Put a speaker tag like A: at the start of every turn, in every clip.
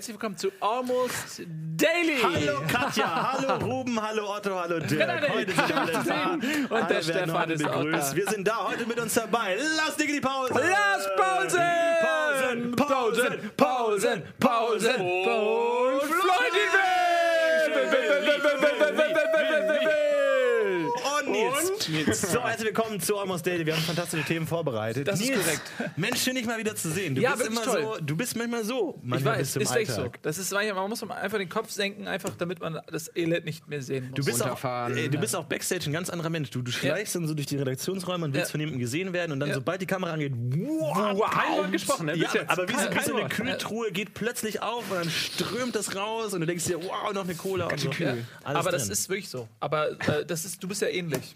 A: Herzlich willkommen zu Almost Daily.
B: Hallo Katja, hallo Ruben, hallo Otto, hallo Dirk. Heute sind alle da.
A: und der
B: Alle werden
A: Stefan ist
B: begrüßt. Wir sind da heute mit uns dabei. Lass dir die Pause.
A: Lass Pausen!
B: Pausen,
A: Pausen, Pausen, Pausen. Und Floyd
B: Und jetzt. So, herzlich willkommen zu Almost Daily. Wir haben fantastische Themen vorbereitet.
A: Das ist
B: Nils,
A: korrekt.
B: Mensch, schön dich mal wieder zu sehen. Du
A: Ja,
B: bist immer
A: toll.
B: so, du bist manchmal so.
A: Ich
B: Manchmal
A: weiß,
B: bist du im
A: ist echt so. Das ist manchmal, man muss einfach den Kopf senken, einfach damit man das Elend nicht mehr sehen muss.
B: Du bist, auch, ey, du bist auch Backstage ein ganz anderer Mensch. Du, du schleichst dann so durch die Redaktionsräume und willst
A: Ja.
B: von jemandem gesehen werden und dann,
A: Ja.
B: sobald die Kamera angeht, wow,
C: Kein Wort gesprochen, ne?
B: Ja,
C: jetzt.
B: aber wie so,
C: Kein
B: wie so eine. Kühltruhe geht plötzlich auf und dann strömt das raus und du denkst dir, wow, noch eine Cola und so.
A: ja.
B: Alles
A: Aber das
B: drin.
A: ist wirklich so. Aber äh, das ist, du bist ja ähnlich.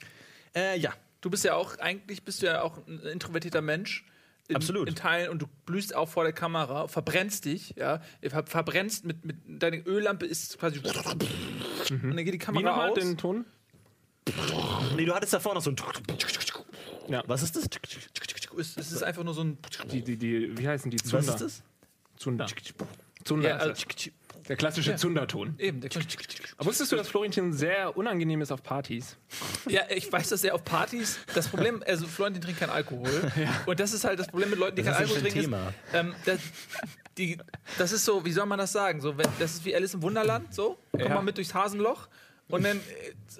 B: Äh, ja.
A: Du bist ja auch, eigentlich bist du ja auch ein introvertierter Mensch. In,
B: Absolut.
A: In Teilen und du blühst auch vor der Kamera, verbrennst dich, ja. Ver verbrennst mit, mit deine Öllampe ist quasi. Und dann geht die
C: Wie
A: Kamera
C: nochmal
A: aus.
C: den Ton?
B: Nee, du hattest davor noch so ein.
C: Ja.
B: Was ist das?
A: Es, es ist einfach nur so ein.
C: Die, die, die, wie heißen die?
B: Was
C: Zunder.
B: ist das?
C: Zunder. Zunder
A: Ja, also.
C: Der klassische Zunderton.
A: eben. Der,
C: Aber wusstest du, dass Florentin sehr unangenehm ist auf Partys?
A: ja, ich weiß, dass er auf Partys. Das Problem, also Florentin trinkt kein Alkohol. Und das ist halt das Problem mit Leuten, die
B: Was
A: kein
B: ist
A: Alkohol
B: das
A: trinken.
B: ein
A: Ist, ähm, das, die, das ist so, wie soll man das sagen? So, wenn, das ist wie Alice im Wunderland. So, komm
C: Ja.
A: mal mit durchs Hasenloch. Und dann äh,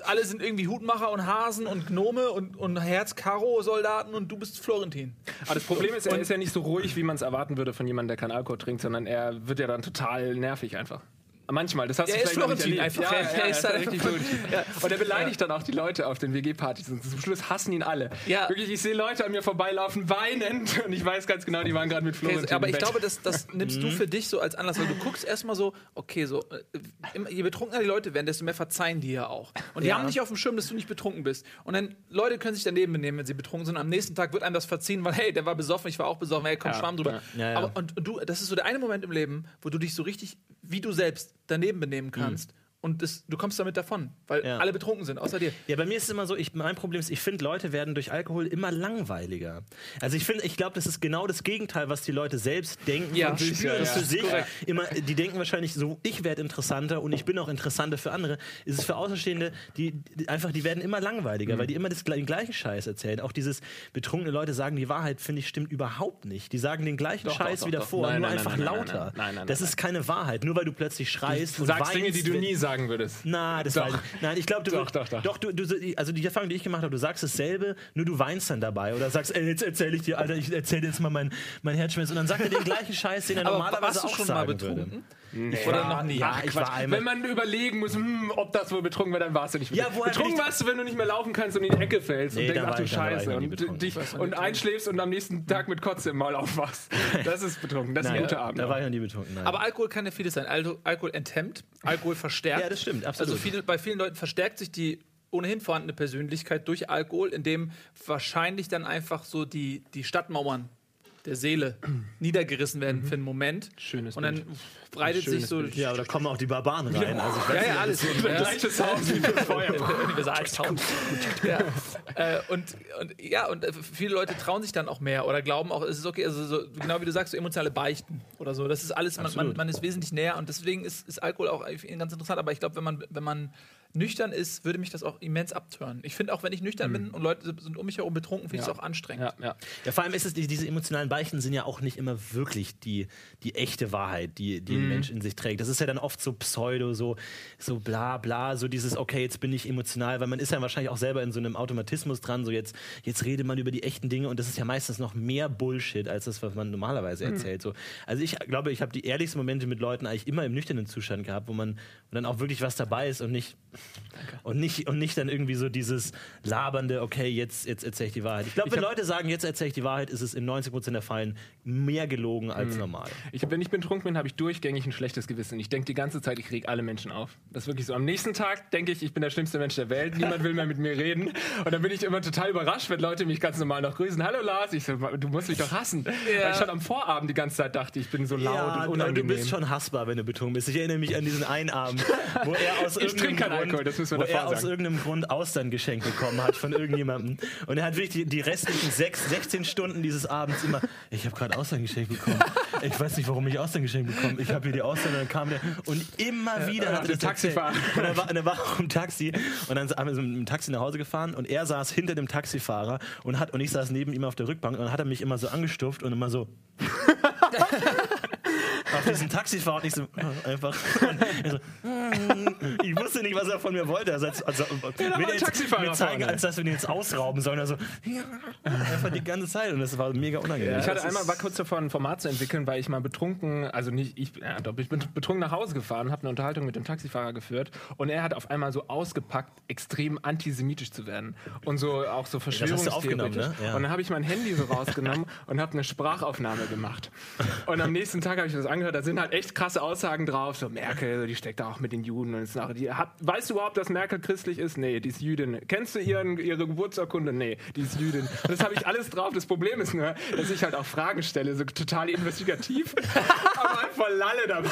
A: alle sind irgendwie Hutmacher und Hasen und Gnome und, und Herz-Karo-Soldaten und du bist Florentin.
C: Aber das Problem ist, er ist ja nicht so ruhig, wie man es erwarten würde von jemandem, der kein Alkohol trinkt, sondern er wird ja dann total nervig einfach. Manchmal, das hast
A: Er
C: du
A: ist
C: vielleicht noch nicht
A: einfach.
C: Ja, ja,
A: ist halt
C: richtig Florentin. Ja. Und er beleidigt dann auch die Leute auf den WG-Partys und zum Schluss hassen ihn alle.
A: Ja.
C: Wirklich, ich sehe Leute an mir vorbeilaufen, weinend und ich weiß ganz genau, die waren gerade mit Florentin
A: aber
C: im
A: ich glaube, das, das nimmst
B: Mhm.
A: du für dich so als Anlass, weil du guckst erstmal so, okay, so, äh, je betrunkener die Leute werden, desto mehr verzeihen die ja auch. Und die
B: Ja.
A: haben nicht auf dem Schirm, dass du nicht betrunken bist. Und dann, Leute können sich daneben benehmen, wenn sie betrunken sind. Am nächsten Tag wird einem das verziehen, weil, hey, der war besoffen, ich war auch besoffen, hey, komm,
C: Ja,
A: schwamm drüber.
C: ja.
B: Ja, ja.
A: Aber, und, und du, das ist so der eine Moment im Leben, wo du dich so richtig, wie du selbst, daneben benehmen kannst. Und das, du kommst damit davon, weil
B: Mhm. Ja.
A: alle betrunken sind, außer dir.
B: Ja, bei mir ist es immer so, ich, mein Problem ist, ich finde, Leute werden durch Alkohol immer langweiliger. Also ich finde, ich glaube, das ist genau das Gegenteil, was die Leute selbst denken
A: Ja,
B: und
A: ist
B: spüren
C: ja,
B: für sich.
A: Korrekt.
B: Immer, die denken wahrscheinlich so, ich werde interessanter und ich bin auch interessanter für andere. Ist es für Außenstehende, die, die einfach, die werden immer langweiliger, weil die immer das, den gleichen Scheiß erzählen. Auch dieses betrunkene Leute sagen, die Wahrheit, finde ich, stimmt überhaupt nicht. Die sagen den gleichen
C: Doch,
B: Scheiß
C: doch, doch,
B: davor,
C: doch. Nein,
B: nur
C: nein,
B: einfach
C: nein,
B: lauter.
C: nein, nein,
B: das ist keine Wahrheit. Nur weil du plötzlich schreist
C: Du
B: und
C: sagst
B: weinst.
C: Dinge, die du nie sagen würdest.
B: na, das
C: Doch.
B: war, nein, ich glaube, du,
C: Doch, doch, doch.
B: doch du, du, also die Erfahrung, die ich gemacht habe, du sagst dasselbe, nur du weinst dann dabei oder sagst, ey, jetzt erzähle ich dir, Alter, ich erzähle jetzt mal mein, mein Herzschmerz und dann sagt er den gleichen Scheiß, den er
A: Aber
B: normalerweise
A: warst du
B: auch
A: schon mal
B: sagen
A: betrunken?
B: würde.
A: Oder noch nie?
B: Ja, ich war einmal.
C: Wenn man überlegen muss, hm, ob das wohl betrunken war, dann warst du nicht
B: Ja,
C: betrunken.
B: woher
C: betrunken
B: ich-
C: warst du, wenn du nicht mehr laufen kannst und in die Ecke fällst
B: Nee,
C: und denkst, ach
B: war
C: du
B: ich- war ich
C: Scheiße und, dich, und einschläfst und am nächsten Tag mit Kotze im Maul aufwachst. Das ist betrunken, das ist ein guter Abend.
B: da war ich noch nie betrunken. Nein.
A: Aber Alkohol kann ja vieles sein. Alko Alkohol enthemmt, Alkohol verstärkt.
B: Ja, das stimmt, absolut.
A: Also viele, bei vielen Leuten verstärkt sich die ohnehin vorhandene Persönlichkeit durch Alkohol, indem wahrscheinlich dann einfach so die, die Stadtmauern der Seele niedergerissen werden für einen Moment.
C: Schönes
A: Und dann
C: Bild.
A: Breitet sich so.
C: Bild.
B: ja, aber da kommen auch die Barbaren rein. Also ich weiß
A: Ja, ja, alles.
B: das-
A: Ja,
C: Gleiches Haus wie das Feuer.
A: Ja. äh, und, und ja, und äh, viele Leute trauen sich dann auch mehr oder glauben auch, es ist okay, also so, genau wie du sagst, so emotionale Beichten oder so. Das ist alles, man, man, man ist wesentlich näher und deswegen ist, ist Alkohol auch ganz interessant. Aber ich glaube, wenn man, wenn man nüchtern ist, würde mich das auch immens abtören. Ich finde auch, wenn ich nüchtern bin und Leute sind um mich herum betrunken, finde ich es auch anstrengend.
C: Ja, ja.
B: Ja, vor allem ist es, die- diese emotionalen Beichten sind ja auch nicht immer wirklich die, die echte Wahrheit, die, die ein Mensch in sich trägt. Das ist ja dann oft so pseudo, so, so bla bla, so dieses, okay, jetzt bin ich emotional, weil man ist ja wahrscheinlich auch selber in so einem Automatismus dran, so jetzt, jetzt redet man über die echten Dinge und das ist ja meistens noch mehr Bullshit als das, was man normalerweise erzählt. So. Also ich glaube, ich habe die ehrlichsten Momente mit Leuten eigentlich immer im nüchternen Zustand gehabt, wo man wo dann auch wirklich was dabei ist und nicht Und nicht, und nicht dann irgendwie so dieses labernde, okay, jetzt, jetzt erzähle ich die Wahrheit. Ich glaube, wenn Leute sagen, jetzt erzähle ich die Wahrheit, ist es in 90% der Fällen mehr gelogen als normal.
C: Ich, wenn ich betrunken bin, habe ich durchgängig ein schlechtes Gewissen. Ich denke die ganze Zeit, ich reg alle Menschen auf. Das ist wirklich so. Am nächsten Tag denke ich, ich bin der schlimmste Mensch der Welt. Niemand will mehr mit mir reden. Und dann bin ich immer total überrascht, wenn Leute mich ganz normal noch grüßen. Hallo Lars. Ich so, du musst mich doch hassen. Weil ich schon am Vorabend die ganze Zeit dachte, ich bin so laut
B: Ja,
C: und
B: du
C: unangenehm.
B: bist schon hassbar, wenn du betrunken bist. Ich erinnere mich an diesen einen Abend, wo er aus irgendeinem Grund,
C: Alkohol,
B: wo er aus irgendeinem Grund Austern geschenkt bekommen hat von irgendjemandem. Und er hat wirklich die, die restlichen sechs, 16 Stunden dieses Abends immer, ich habe gerade Austern geschenkt bekommen. Ich weiß nicht, warum ich Austern geschenkt bekommen. Ich habe hier die Austern und dann kam der und immer wieder hat er
C: der
B: das erzählt.
C: Taxifahrer.
B: Und er war, er war auch im Taxi und dann sind wir mit dem Taxi nach Hause gefahren und er saß hinter dem Taxifahrer und hat und ich saß neben ihm auf der Rückbank und dann hat er mich immer so angestuft und immer so auf diesen Taxifahrer und ich so einfach so, ich wusste nicht, was er von mir wollte. Also, als, also will
C: war
B: er
C: ein
B: jetzt
C: Taxifahrer
B: mir zeigen, als dass wir ihn jetzt ausrauben sollen. Also einfach die ganze Zeit und das war mega unangenehm.
C: Ich hatte einmal, war kurz davor, ein Format zu entwickeln, weil ich mal betrunken, also nicht ich, ja, doch, ich bin betrunken nach Hause gefahren, habe eine Unterhaltung mit dem Taxifahrer geführt und er hat auf einmal so ausgepackt, extrem antisemitisch zu werden und so auch so Verschwörungstheoretisch.
B: ne? Ja.
C: Und dann habe ich mein Handy so rausgenommen und habe eine Sprachaufnahme gemacht. Und am nächsten Tag habe ich das angehört, da sind halt echt krasse Aussagen drauf, so Merkel, die steckt da auch mit den Juden und ist nach, die hat, weißt du überhaupt, dass Merkel christlich ist? Nee, die ist Jüdin. Kennst du ihren, ihre Geburtsurkunde? Nee, die ist Jüdin. Und das habe ich alles drauf. Das Problem ist nur, dass ich halt auch Fragen stelle, so total investigativ, aber halt voll Lalle dabei.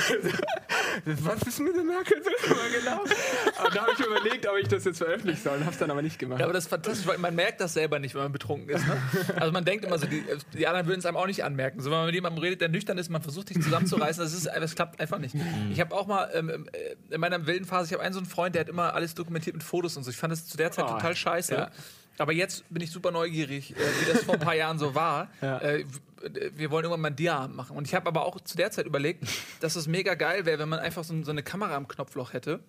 C: Was ist mit der Merkel? Genau. Und da habe ich überlegt, ob ich das jetzt veröffentlichen soll und habe es dann aber nicht gemacht.
A: Ja, aber das ist fantastisch, weil man merkt das selber nicht, wenn man betrunken ist. Ne? Also man denkt immer so, die, die anderen würden es einem auch nicht anmerken. So, wenn man mit jemandem redet, der nüchtern ist, man versucht sich zusammenzureißen, das, ist, das klappt einfach nicht. Ich habe auch mal ähm, äh, in meiner wilden Phase, ich habe einen so einen Freund, der hat immer alles dokumentiert mit Fotos und so. Ich fand das zu der Zeit
C: Oh,
A: total scheiße.
C: ja.
A: Aber jetzt bin ich super neugierig, äh, wie das vor ein paar Jahren so war.
C: Ja.
A: Äh, w- wir wollen irgendwann mal ein Diaabend machen. Und ich habe aber auch zu der Zeit überlegt, dass es mega geil wäre, wenn man einfach so, so eine Kamera am Knopfloch hätte.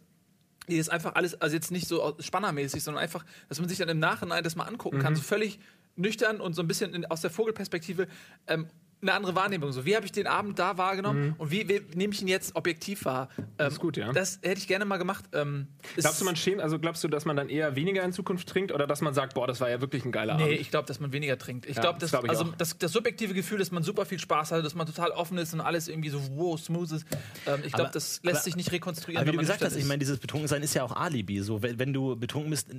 A: Die ist einfach alles, also jetzt nicht so spannermäßig, sondern einfach, dass man sich dann im Nachhinein das mal angucken kann, so völlig nüchtern und so ein bisschen in, aus der Vogelperspektive ähm, eine andere Wahrnehmung. So, wie habe ich den Abend da wahrgenommen und wie, wie nehme ich ihn jetzt objektiv wahr? Ähm,
C: ist gut, ja.
A: Das hätte ich gerne mal gemacht. Ähm,
C: Glaubst du, man schämt, also glaubst du, dass man dann eher weniger in Zukunft trinkt oder dass man sagt, boah, das war ja wirklich ein geiler
A: Nee,
C: Abend?
A: ich glaube, dass man weniger trinkt. Ich
C: Ja,
A: glaube,
C: das
A: das,
C: glaub ich
A: also das, das subjektive Gefühl, dass man super viel Spaß hatte, dass man total offen ist und alles irgendwie so wow, smooth ist. Ähm, ich glaube, das lässt
B: aber-
A: sich nicht rekonstruieren.
B: Aber wie du gesagt hast,
A: nüchtern
B: ich
A: ist.
B: meine, dieses Betrunkensein ist ja auch Alibi. So, wenn, wenn du betrunken bist,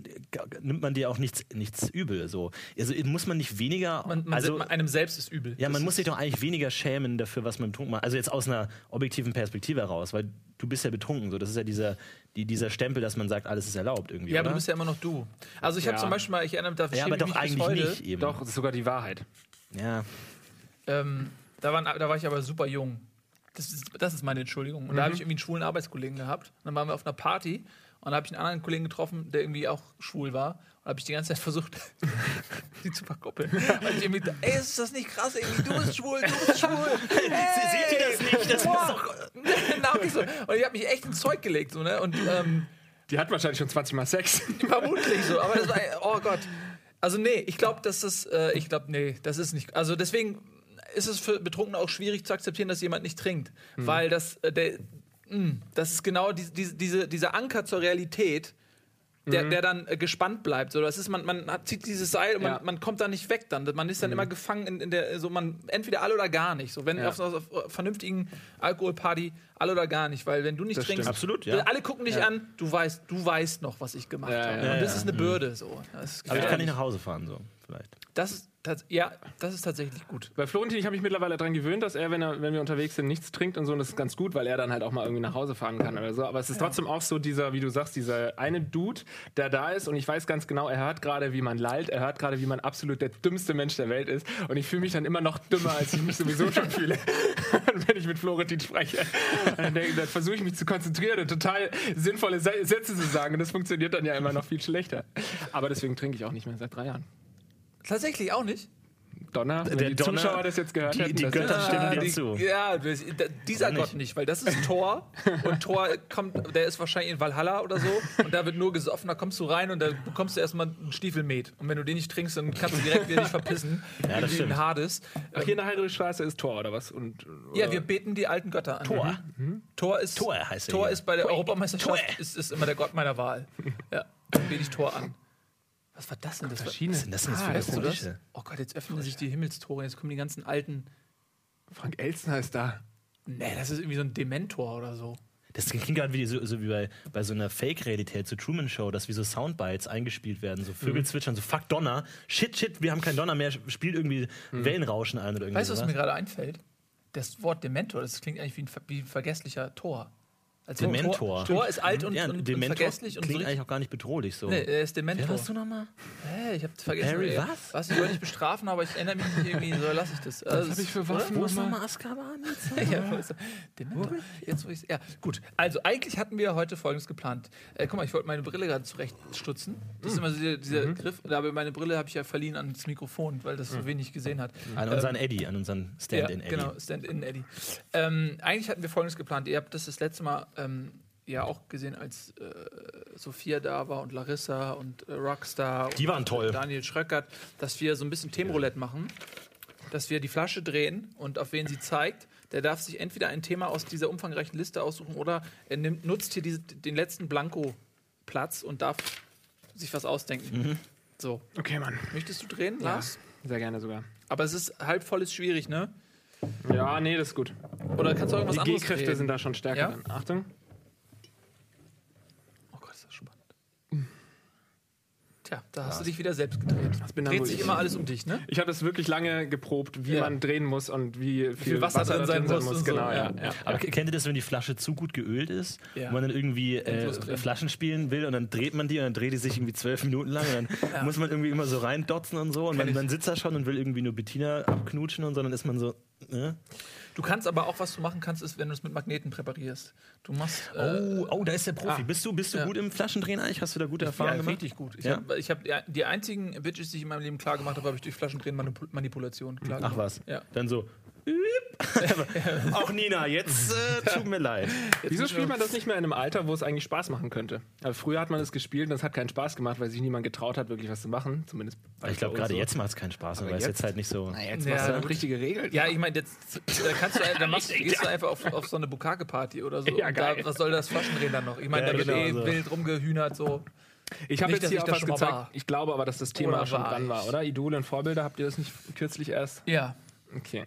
B: nimmt man dir auch nichts, nichts übel. So. Also muss man nicht weniger.
A: man, man,
B: also,
A: einem selbst ist übel.
B: ja, man
A: Das
B: muss
A: ist,
B: sich doch eigentlich weniger schämen dafür, was man betrunken macht. Also jetzt aus einer objektiven Perspektive heraus, weil du bist ja betrunken. So. Das ist ja dieser, die, dieser Stempel, dass man sagt, alles ist erlaubt irgendwie.
A: ja, aber
B: oder?
A: du bist ja immer noch du. Also ich habe
C: Ja.
A: zum Beispiel mal, ich erinnere mich, da
B: ja, aber
A: ich
B: doch eigentlich
A: heute.
B: nicht eben.
C: Doch, das ist sogar die Wahrheit.
B: Ja.
A: Ähm, da, waren, da war ich aber super jung. Das ist, das ist meine Entschuldigung. Und da
B: Mhm.
A: habe ich irgendwie einen schwulen Arbeitskollegen gehabt. Und dann waren wir auf einer Party und da habe ich einen anderen Kollegen getroffen, der irgendwie auch schwul war. Und habe ich die ganze Zeit versucht, die zu verkuppeln. Und ich irgendwie, ey, ist das nicht krass? Irgendwie, du bist schwul, du bist schwul.
B: Seht ihr das nicht? Das ist doch.
A: Und ich habe mich echt ins Zeug gelegt. So, ne? Und ähm,
C: Die hat wahrscheinlich schon 20 Mal Sex.
A: Vermutlich so, aber das war, oh Gott. Also nee, ich glaube, dass das, äh, ich glaube, nee, das ist nicht, also deswegen ist es für Betrunkene auch schwierig zu akzeptieren, dass jemand nicht trinkt, weil das, äh, der, das ist genau die, die, diese, dieser Anker zur Realität, der, der dann äh, gespannt bleibt. So, das ist, man, man hat, zieht dieses Seil und man,
C: Ja.
A: man kommt da nicht weg dann. Man ist dann immer gefangen in, in der, so man, entweder alle oder gar nicht. So, wenn
C: Ja.
A: auf, auf vernünftigen Alkoholparty, alle oder gar nicht. Weil wenn du nicht
C: Das
A: trinkst.
B: Absolut, ja.
A: alle gucken dich an, du weißt, du weißt noch, was ich gemacht
C: Ja,
A: habe.
C: ja,
A: und
B: ja,
A: das
B: ja.
A: ist eine Bürde. So. Das ist
B: Aber ich kann nicht nach Hause fahren, so, vielleicht.
A: das ist, tats- ja, das ist tatsächlich gut.
C: Bei Florentin, ich habe mich mittlerweile daran gewöhnt, dass er, wenn, er, wenn wir unterwegs sind, nichts trinkt und so. Und das ist ganz gut, weil er dann halt auch mal irgendwie nach Hause fahren kann oder so. Aber es ist trotzdem auch so dieser, wie du sagst, dieser eine Dude, der da ist. Und ich weiß ganz genau, er hört gerade, wie man lallt. Er hört gerade, wie man absolut der dümmste Mensch der Welt ist. Und ich fühle mich dann immer noch dümmer, als ich mich sowieso schon fühle, wenn ich mit Florentin spreche. Dann, dann versuche ich mich zu konzentrieren und total sinnvolle Sätze zu sagen. Und das funktioniert dann ja immer noch viel schlechter. Aber deswegen trinke ich auch nicht mehr seit drei Jahren.
A: Tatsächlich auch nicht.
C: Donner? Wenn
B: Der
C: die
B: Donner,
C: Zuschauer das jetzt gehört
B: die-
C: hätten.
B: die Götter
C: ist-
B: stimmen dir
A: die,
B: zu.
A: Ja, dieser Gott
B: nicht?
A: nicht, weil das ist Thor und Thor kommt, der ist wahrscheinlich in Valhalla oder so und da wird nur gesoffen, da kommst du rein und da bekommst du erstmal einen Stiefelmet und wenn du den nicht trinkst, dann kannst du direkt wieder dich verpissen,
B: Ja, das
A: wie
B: stimmt.
A: in Hades.
C: Ach, hier in der Heidelstraße ist Tor oder was? Und,
A: Ja,
C: oder-
A: wir beten die alten Götter an.
B: Tor.
A: Thor ist,
B: Thor heißt er
A: Thor
B: hier.
A: ist bei der Europameisterschaft
B: Thor.
A: ist, ist immer der Gott meiner Wahl. Ja, dann bete ich Thor an. Was war das denn? Das war,
C: Verschiedene.
B: Was sind das denn
A: ah,
B: für
A: das?
B: Geräusche?
A: Oh Gott, jetzt öffnen sich die Himmelstore, jetzt kommen die ganzen alten.
C: Frank Elstner ist da.
A: Nee, das ist irgendwie so ein Dementor oder so.
B: Das klingt gerade wie, so, so wie bei, bei so einer Fake-Realität, so Truman Show, dass wie so Soundbites eingespielt werden, so Vögel
A: Mhm.
B: zwitschern, so fuck Donner, shit, shit, wir haben keinen Donner mehr, spielt irgendwie Wellenrauschen ein oder irgendwie
A: Mhm. Weißt du, was mir gerade einfällt? Das Wort Dementor, das klingt eigentlich wie ein, wie ein vergesslicher Tor. Als wenn
B: Dementor.
A: Tor, Tor ist alt und,
B: ja,
A: und, und
B: Dementor
A: vergesslich und so
B: klingt
A: richtig-
B: eigentlich auch gar nicht bedrohlich so.
A: Nee, er ist
B: Wer
A: Dementor.
B: warst du nochmal?
A: Hä, ich hab's vergessen.
B: Harry,
A: ey.
B: was?
A: Was? Ich soll nicht bestrafen, aber ich erinnere mich nicht irgendwie, so lasse ich das. Was
C: hab ich für Waffen?
B: Wo ist
C: nochmal?
B: Azkaban?
A: Ja, wo ist er? Dementor. Jetzt, wo ich's- ja, gut. Also, eigentlich hatten wir heute Folgendes geplant. Äh, guck mal, ich wollte meine Brille gerade zurechtstutzen. Das ist immer so dieser, dieser Griff. Aber meine Brille habe ich ja verliehen an das Mikrofon, weil das so wenig gesehen hat.
B: An unseren Eddie, an unseren Stand-in
A: ja,
B: Eddie.
A: Genau, Stand-in Eddie. Ähm, eigentlich hatten wir Folgendes geplant. Ihr habt das das letzte Mal ähm, ja auch gesehen, als äh, Sophia da war und Larissa und äh, Rockstar
B: Die
A: und
B: waren toll.
A: Daniel Schröckert, dass wir so ein bisschen Themenroulette machen, dass wir die Flasche drehen und auf wen sie zeigt. Der darf sich entweder ein Thema aus dieser umfangreichen Liste aussuchen oder er nimmt, nutzt hier diese, den letzten Blanko-Platz und darf sich was ausdenken.
B: Mhm.
A: So,
C: Okay, Mann.
A: möchtest du drehen, Lars?
C: Sehr gerne sogar.
A: Aber es ist halb voll ist schwierig, ne?
C: Ja, nee, das ist gut.
A: Oder kannst du irgendwas
C: Die
A: anderes
C: G-Kräfte
A: drehen?
C: sind da schon stärker.
A: Ja?
C: Dann. Achtung.
A: Oh Gott, ist das spannend. Tja, da hast du dich wieder selbst gedreht.
C: bin dann
A: Dreht sich
C: ich.
A: immer alles um dich, ne?
C: Ich habe das wirklich lange geprobt, wie
A: Ja.
C: man drehen muss und wie viel,
A: viel Wasser drin
C: da
A: sein muss und so,
C: Genau,
A: ja.
C: ja. ja.
B: Aber kennt ihr das, wenn die Flasche zu gut geölt ist
A: Ja.
B: und man dann irgendwie äh. Flaschen spielen will und dann dreht man die und dann dreht die sich irgendwie zwölf Minuten lang und dann muss man irgendwie immer so reindotzen und so und man, man sitzt da schon und will irgendwie nur Bettina abknutschen und so, dann ist man so, ne?
A: Du kannst aber auch, was du machen kannst, ist, wenn du es mit Magneten präparierst. Du machst. äh,
B: Oh, oh, da ist der Profi.
A: ah.
B: bist du, bist du
A: Ja.
B: gut im Flaschendrehen eigentlich? Hast du da gute
A: ja,
B: Erfahrungen gemacht?
A: richtig gut. Ich
B: Ja?
A: habe hab, die- die einzigen Bitches, die ich in meinem Leben klar gemacht habe, habe ich durch Flaschendrehen Manip Manipulation klar
B: Ach
A: gemacht.
B: was.
A: Ja.
B: Dann so. Auch Nina, jetzt äh, tut mir leid.
C: Wieso spielt man das nicht mehr in einem Alter, wo es eigentlich Spaß machen könnte? Also früher hat man es gespielt und es hat keinen Spaß gemacht, weil sich niemand getraut hat, wirklich was zu machen. Zumindest
B: Ich glaube, gerade
C: so.
B: jetzt macht es keinen Spaß, weil es
C: jetzt-
B: jetzt halt nicht so.
C: Na, jetzt
A: Ja,
C: machst du dann richtige Regeln.
A: Ja, ich meine, jetzt da kannst du, da machst, gehst du einfach auf, auf so eine Bukake-Party oder so.
C: Ja,
A: und da, was soll das Flaschendrehen dann noch? Ich meine,
B: Ja,
A: da wird
B: genau
A: eh
B: so.
A: wild rumgehühnert so.
C: Ich habe jetzt hier auch
A: das
C: was gezeigt.
A: war.
C: Ich glaube aber, dass das Thema
A: Oder
C: schon
A: war
C: dran
A: ich?
C: war, oder? Idole und Vorbilder, habt ihr das nicht kürzlich erst?
A: Ja.
C: Okay.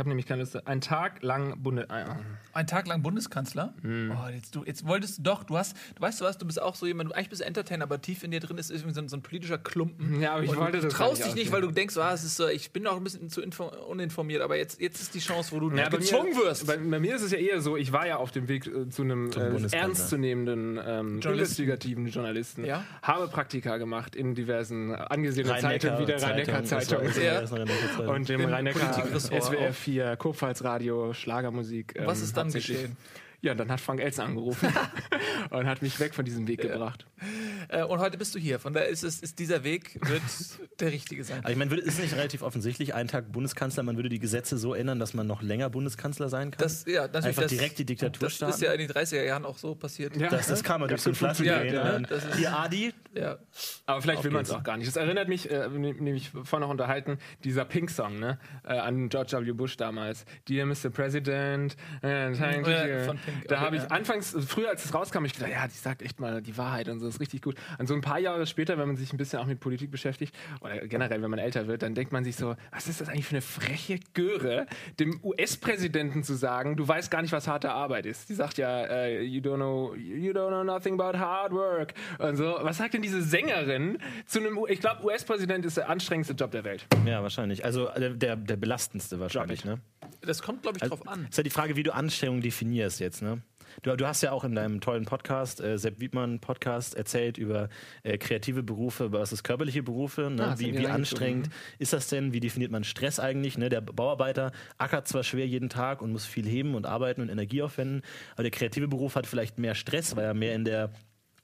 C: Ich habe nämlich keine Liste. Ein Tag lang Bunde. Ja.
A: Ein Tag lang Bundeskanzler?
C: Mhm.
A: Oh, jetzt, du, jetzt wolltest du doch, du hast, du weißt du was, du bist auch so jemand, du eigentlich bist du Entertainer, aber tief in dir drin ist irgendwie so ein, so ein politischer Klumpen.
C: Ja, aber ich wollte
A: du
C: das
A: traust
C: gar
A: dich
C: nicht
A: nicht, weil du denkst, ah, es ist so, ich bin noch ein bisschen zu info uninformiert, aber jetzt, jetzt ist die Chance, wo du
C: Ja,
A: gezwungen
C: mir,
A: wirst.
C: Bei, bei mir ist es ja eher so, ich war ja auf dem Weg äh, zu einem äh, ernstzunehmenden, ähm, investigativen Journalisten.
A: Ja.
C: Habe Praktika gemacht in diversen angesehenen Zeitungen wie der
B: Rhein-Neckar-Zeitung.
A: Ja.
B: war Rhein-Neckar-Zeitung.
C: Und dem Rhein-Neckar, SWR 4, Kurpfalz-Radio, Schlagermusik. ähm,
A: was ist dann geschehen?
C: Ja, dann hat Frank Elsen angerufen und hat mich weg von diesem Weg gebracht.
A: Äh, und heute bist du hier, von daher ist, es, ist dieser Weg, wird der richtige sein.
B: Aber ich meine, ist nicht relativ offensichtlich, ein Tag Bundeskanzler, man würde die Gesetze so ändern, dass man noch länger Bundeskanzler sein kann?
A: Das, ja, natürlich,
B: Einfach
A: das,
B: direkt die Diktatur
A: Das ist
B: starten?
A: ja in den 30er Jahren auch so passiert.
C: Ja.
B: das, das kam mal durch so ein
C: gut
B: Flaschendrehen.
A: Ja,
B: und dann,
A: das ist-
B: Hier, Adi,
A: Ja.
C: Aber vielleicht will man es auch gar nicht. Das erinnert mich, äh, nämlich vorhin noch unterhalten, dieser Pink-Song ne? äh, an George W. Bush damals. Dear Mr. President. Äh, thank
A: Ja,
C: you.
A: von Pink,
C: da habe ich
A: ja.
C: anfangs, früher als es rauskam, ich gedacht, ja, die sagt echt mal die Wahrheit und so, ist richtig gut. Und so ein paar Jahre später, wenn man sich ein bisschen auch mit Politik beschäftigt, oder generell, wenn man älter wird, dann denkt man sich so, was ist das eigentlich für eine freche Göre, dem US-Präsidenten zu sagen, du weißt gar nicht, was harte Arbeit ist. Die sagt ja, äh, you don't know, you don't know nothing about hard work. Und so, was sagt denn diese Sängerin zu einem, U ich glaube, US-Präsident ist der anstrengendste Job der Welt.
B: ja, wahrscheinlich. Also äh, der, der belastendste wahrscheinlich, ne?
A: Das kommt, glaube ich, drauf an.
B: Ist ja die Frage, wie du Anstellung definierst jetzt, ne? Du, du hast ja auch in deinem tollen Podcast, äh, Sepp Wiedmann Podcast, erzählt über äh, kreative Berufe versus körperliche Berufe. Ne?
C: Ah,
B: wie wie anstrengend ist das denn? Wie definiert man Stress eigentlich? Ne? Der Bauarbeiter ackert zwar schwer jeden Tag und muss viel heben und arbeiten und Energie aufwenden, aber der kreative Beruf hat vielleicht mehr Stress, weil er mehr in der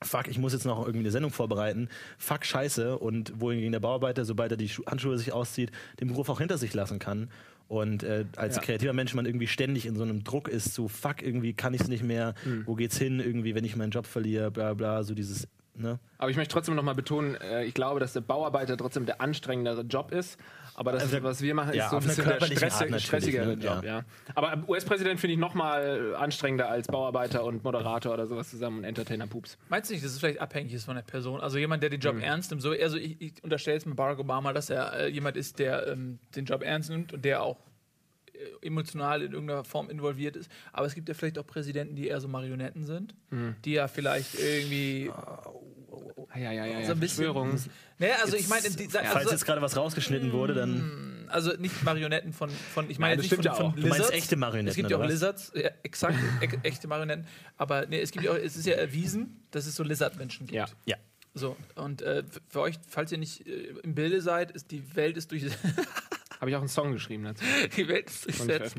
B: fuck, ich muss jetzt noch irgendwie eine Sendung vorbereiten, fuck, scheiße. Und wohingegen der Bauarbeiter, sobald er die Schu Handschuhe sich auszieht, den Beruf auch hinter sich lassen kann. Und äh, als
C: Ja.
B: kreativer Mensch man irgendwie ständig in so einem Druck ist, so fuck, irgendwie kann ich es nicht mehr, wo geht's hin, irgendwie, wenn ich meinen Job verliere, bla bla, so dieses, ne?
C: Aber ich möchte trotzdem nochmal betonen, äh, ich glaube, dass der Bauarbeiter trotzdem der anstrengendere Job ist. Aber das,
B: Also,
C: ist, was wir machen,
B: ja,
C: ist so ein bisschen der
B: körperlichen Art
C: stressi
B: natürlich,
C: stressigere
B: ne?
C: Job.
B: Ja.
C: Ja. Aber US-Präsident finde ich nochmal anstrengender als Bauarbeiter und Moderator oder sowas zusammen und Entertainer-Pups.
A: Meinst du nicht, dass es vielleicht abhängig ist von der Person? Also jemand, der den
C: Mhm.
A: Job ernst nimmt. So, also ich, ich unterstelle jetzt mit Barack Obama, dass er äh, jemand ist, der ähm, den Job ernst nimmt und der auch äh, emotional in irgendeiner Form involviert ist. Aber es gibt ja vielleicht auch Präsidenten, die eher so Marionetten sind,
C: Mhm.
A: die ja vielleicht irgendwie
C: Ja, ja, ja, ja.
A: so ein bisschen.
C: Verschwörung.
A: Naja, also ich meine, die-
B: Falls
A: also,
B: jetzt gerade was rausgeschnitten wurde, dann
A: also nicht Marionetten von, von ich meine jetzt nicht
C: stimmt
A: von,
C: ja
A: von
C: auch.
B: Du meinst
A: Lizards.
B: echte Marionetten,
A: Es gibt ja auch
B: was?
A: Lizards, ja, exakt, e echte Marionetten. Aber nee, es gibt ja auch, es ist ja erwiesen, dass es so Lizard-Menschen gibt.
C: Ja.
B: ja.
A: So, und äh, für euch, falls ihr nicht äh, im Bilde seid, ist die Welt ist durch
C: Habe ich auch einen Song geschrieben dazu.
A: die Welt ist durchsetzt.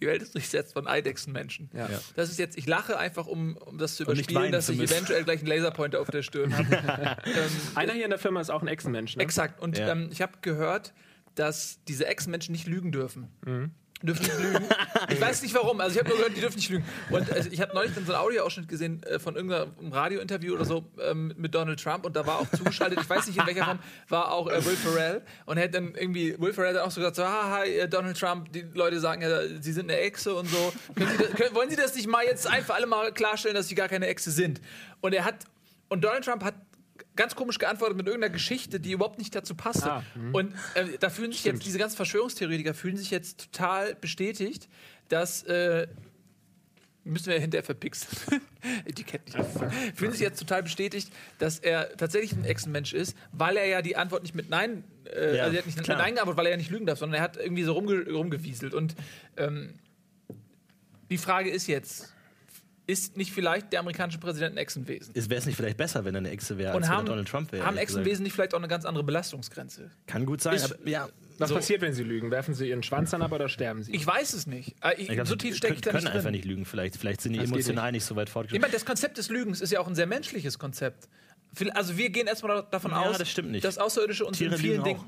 A: Die Welt ist durchsetzt von Eidechsenmenschen.
C: Ja.
B: Ja.
A: Das ist jetzt, ich lache einfach, um, um das zu überspielen, dass
B: zu
A: ich
B: müssen.
A: eventuell gleich einen Laserpointer auf der Stirn habe. ähm,
C: Einer hier in der Firma ist auch ein Echsenmensch. Ne?
A: Exakt. Und
B: Ja.
A: ähm, ich habe gehört, dass diese Ex-Menschen nicht lügen dürfen.
C: Mhm.
A: Dürfen nicht lügen. Ich weiß nicht warum. Also ich habe nur gehört, die dürfen nicht lügen. Und also ich habe neulich dann so einen Audioausschnitt gesehen äh, von irgendeinem Radiointerview oder so ähm, mit Donald Trump und da war auch zugeschaltet, ich weiß nicht in welcher Form, war auch äh, Will Ferrell und er hat dann irgendwie, Will Ferrell hat auch so gesagt, so, ah, hi, äh, Donald Trump, die Leute sagen ja, sie sind eine Echse und so. Sie das, können, wollen Sie das nicht mal jetzt ein für alle Mal klarstellen, dass sie gar keine Echse sind? Und er hat, und Donald Trump hat ganz komisch geantwortet mit irgendeiner Geschichte, die überhaupt nicht dazu passte.
C: Ah,
A: und äh, da fühlen sich jetzt diese ganzen Verschwörungstheoretiker fühlen sich jetzt total bestätigt, dass äh, müssen wir hinterher verpixeln. Etikett nicht. Fühlen sich jetzt total bestätigt, dass er tatsächlich ein Echsenmensch ist, weil er ja die Antwort nicht mit Nein, äh,
B: Ja,
A: also er hat nicht mit. Nein geantwortet, weil er ja nicht lügen darf, sondern er hat irgendwie so rumge rumgewieselt. Und ähm, die Frage ist jetzt, ist nicht vielleicht der amerikanische Präsident ein Echsenwesen?
B: Wäre es nicht vielleicht besser, wenn er eine Echse wäre, als
A: Und
B: wenn er
A: haben,
B: Donald Trump wäre?
A: haben? Echsenwesen nicht vielleicht auch eine ganz andere Belastungsgrenze?
B: Kann gut sein,
A: Ich-
B: aber ja.
C: Was
A: So.
C: passiert, wenn sie lügen? Werfen sie ihren Schwanz dann ab oder sterben sie?
A: Ich weiß es nicht. Äh, Ich,
B: Ich glaub,
A: so
B: sie
A: tief stecke ich da
B: können
A: nicht
B: einfach
A: drin.
B: nicht lügen, vielleicht. Vielleicht sind die
C: Das
B: emotional nicht so weit
A: Ich
B: fortgeschritten.
A: meine, das Konzept des Lügens ist ja auch ein sehr menschliches Konzept. Also wir gehen erstmal da- davon
B: Ja,
A: aus,
B: das stimmt nicht.
A: dass Außerirdische uns
B: Tiere
A: in vielen Dingen.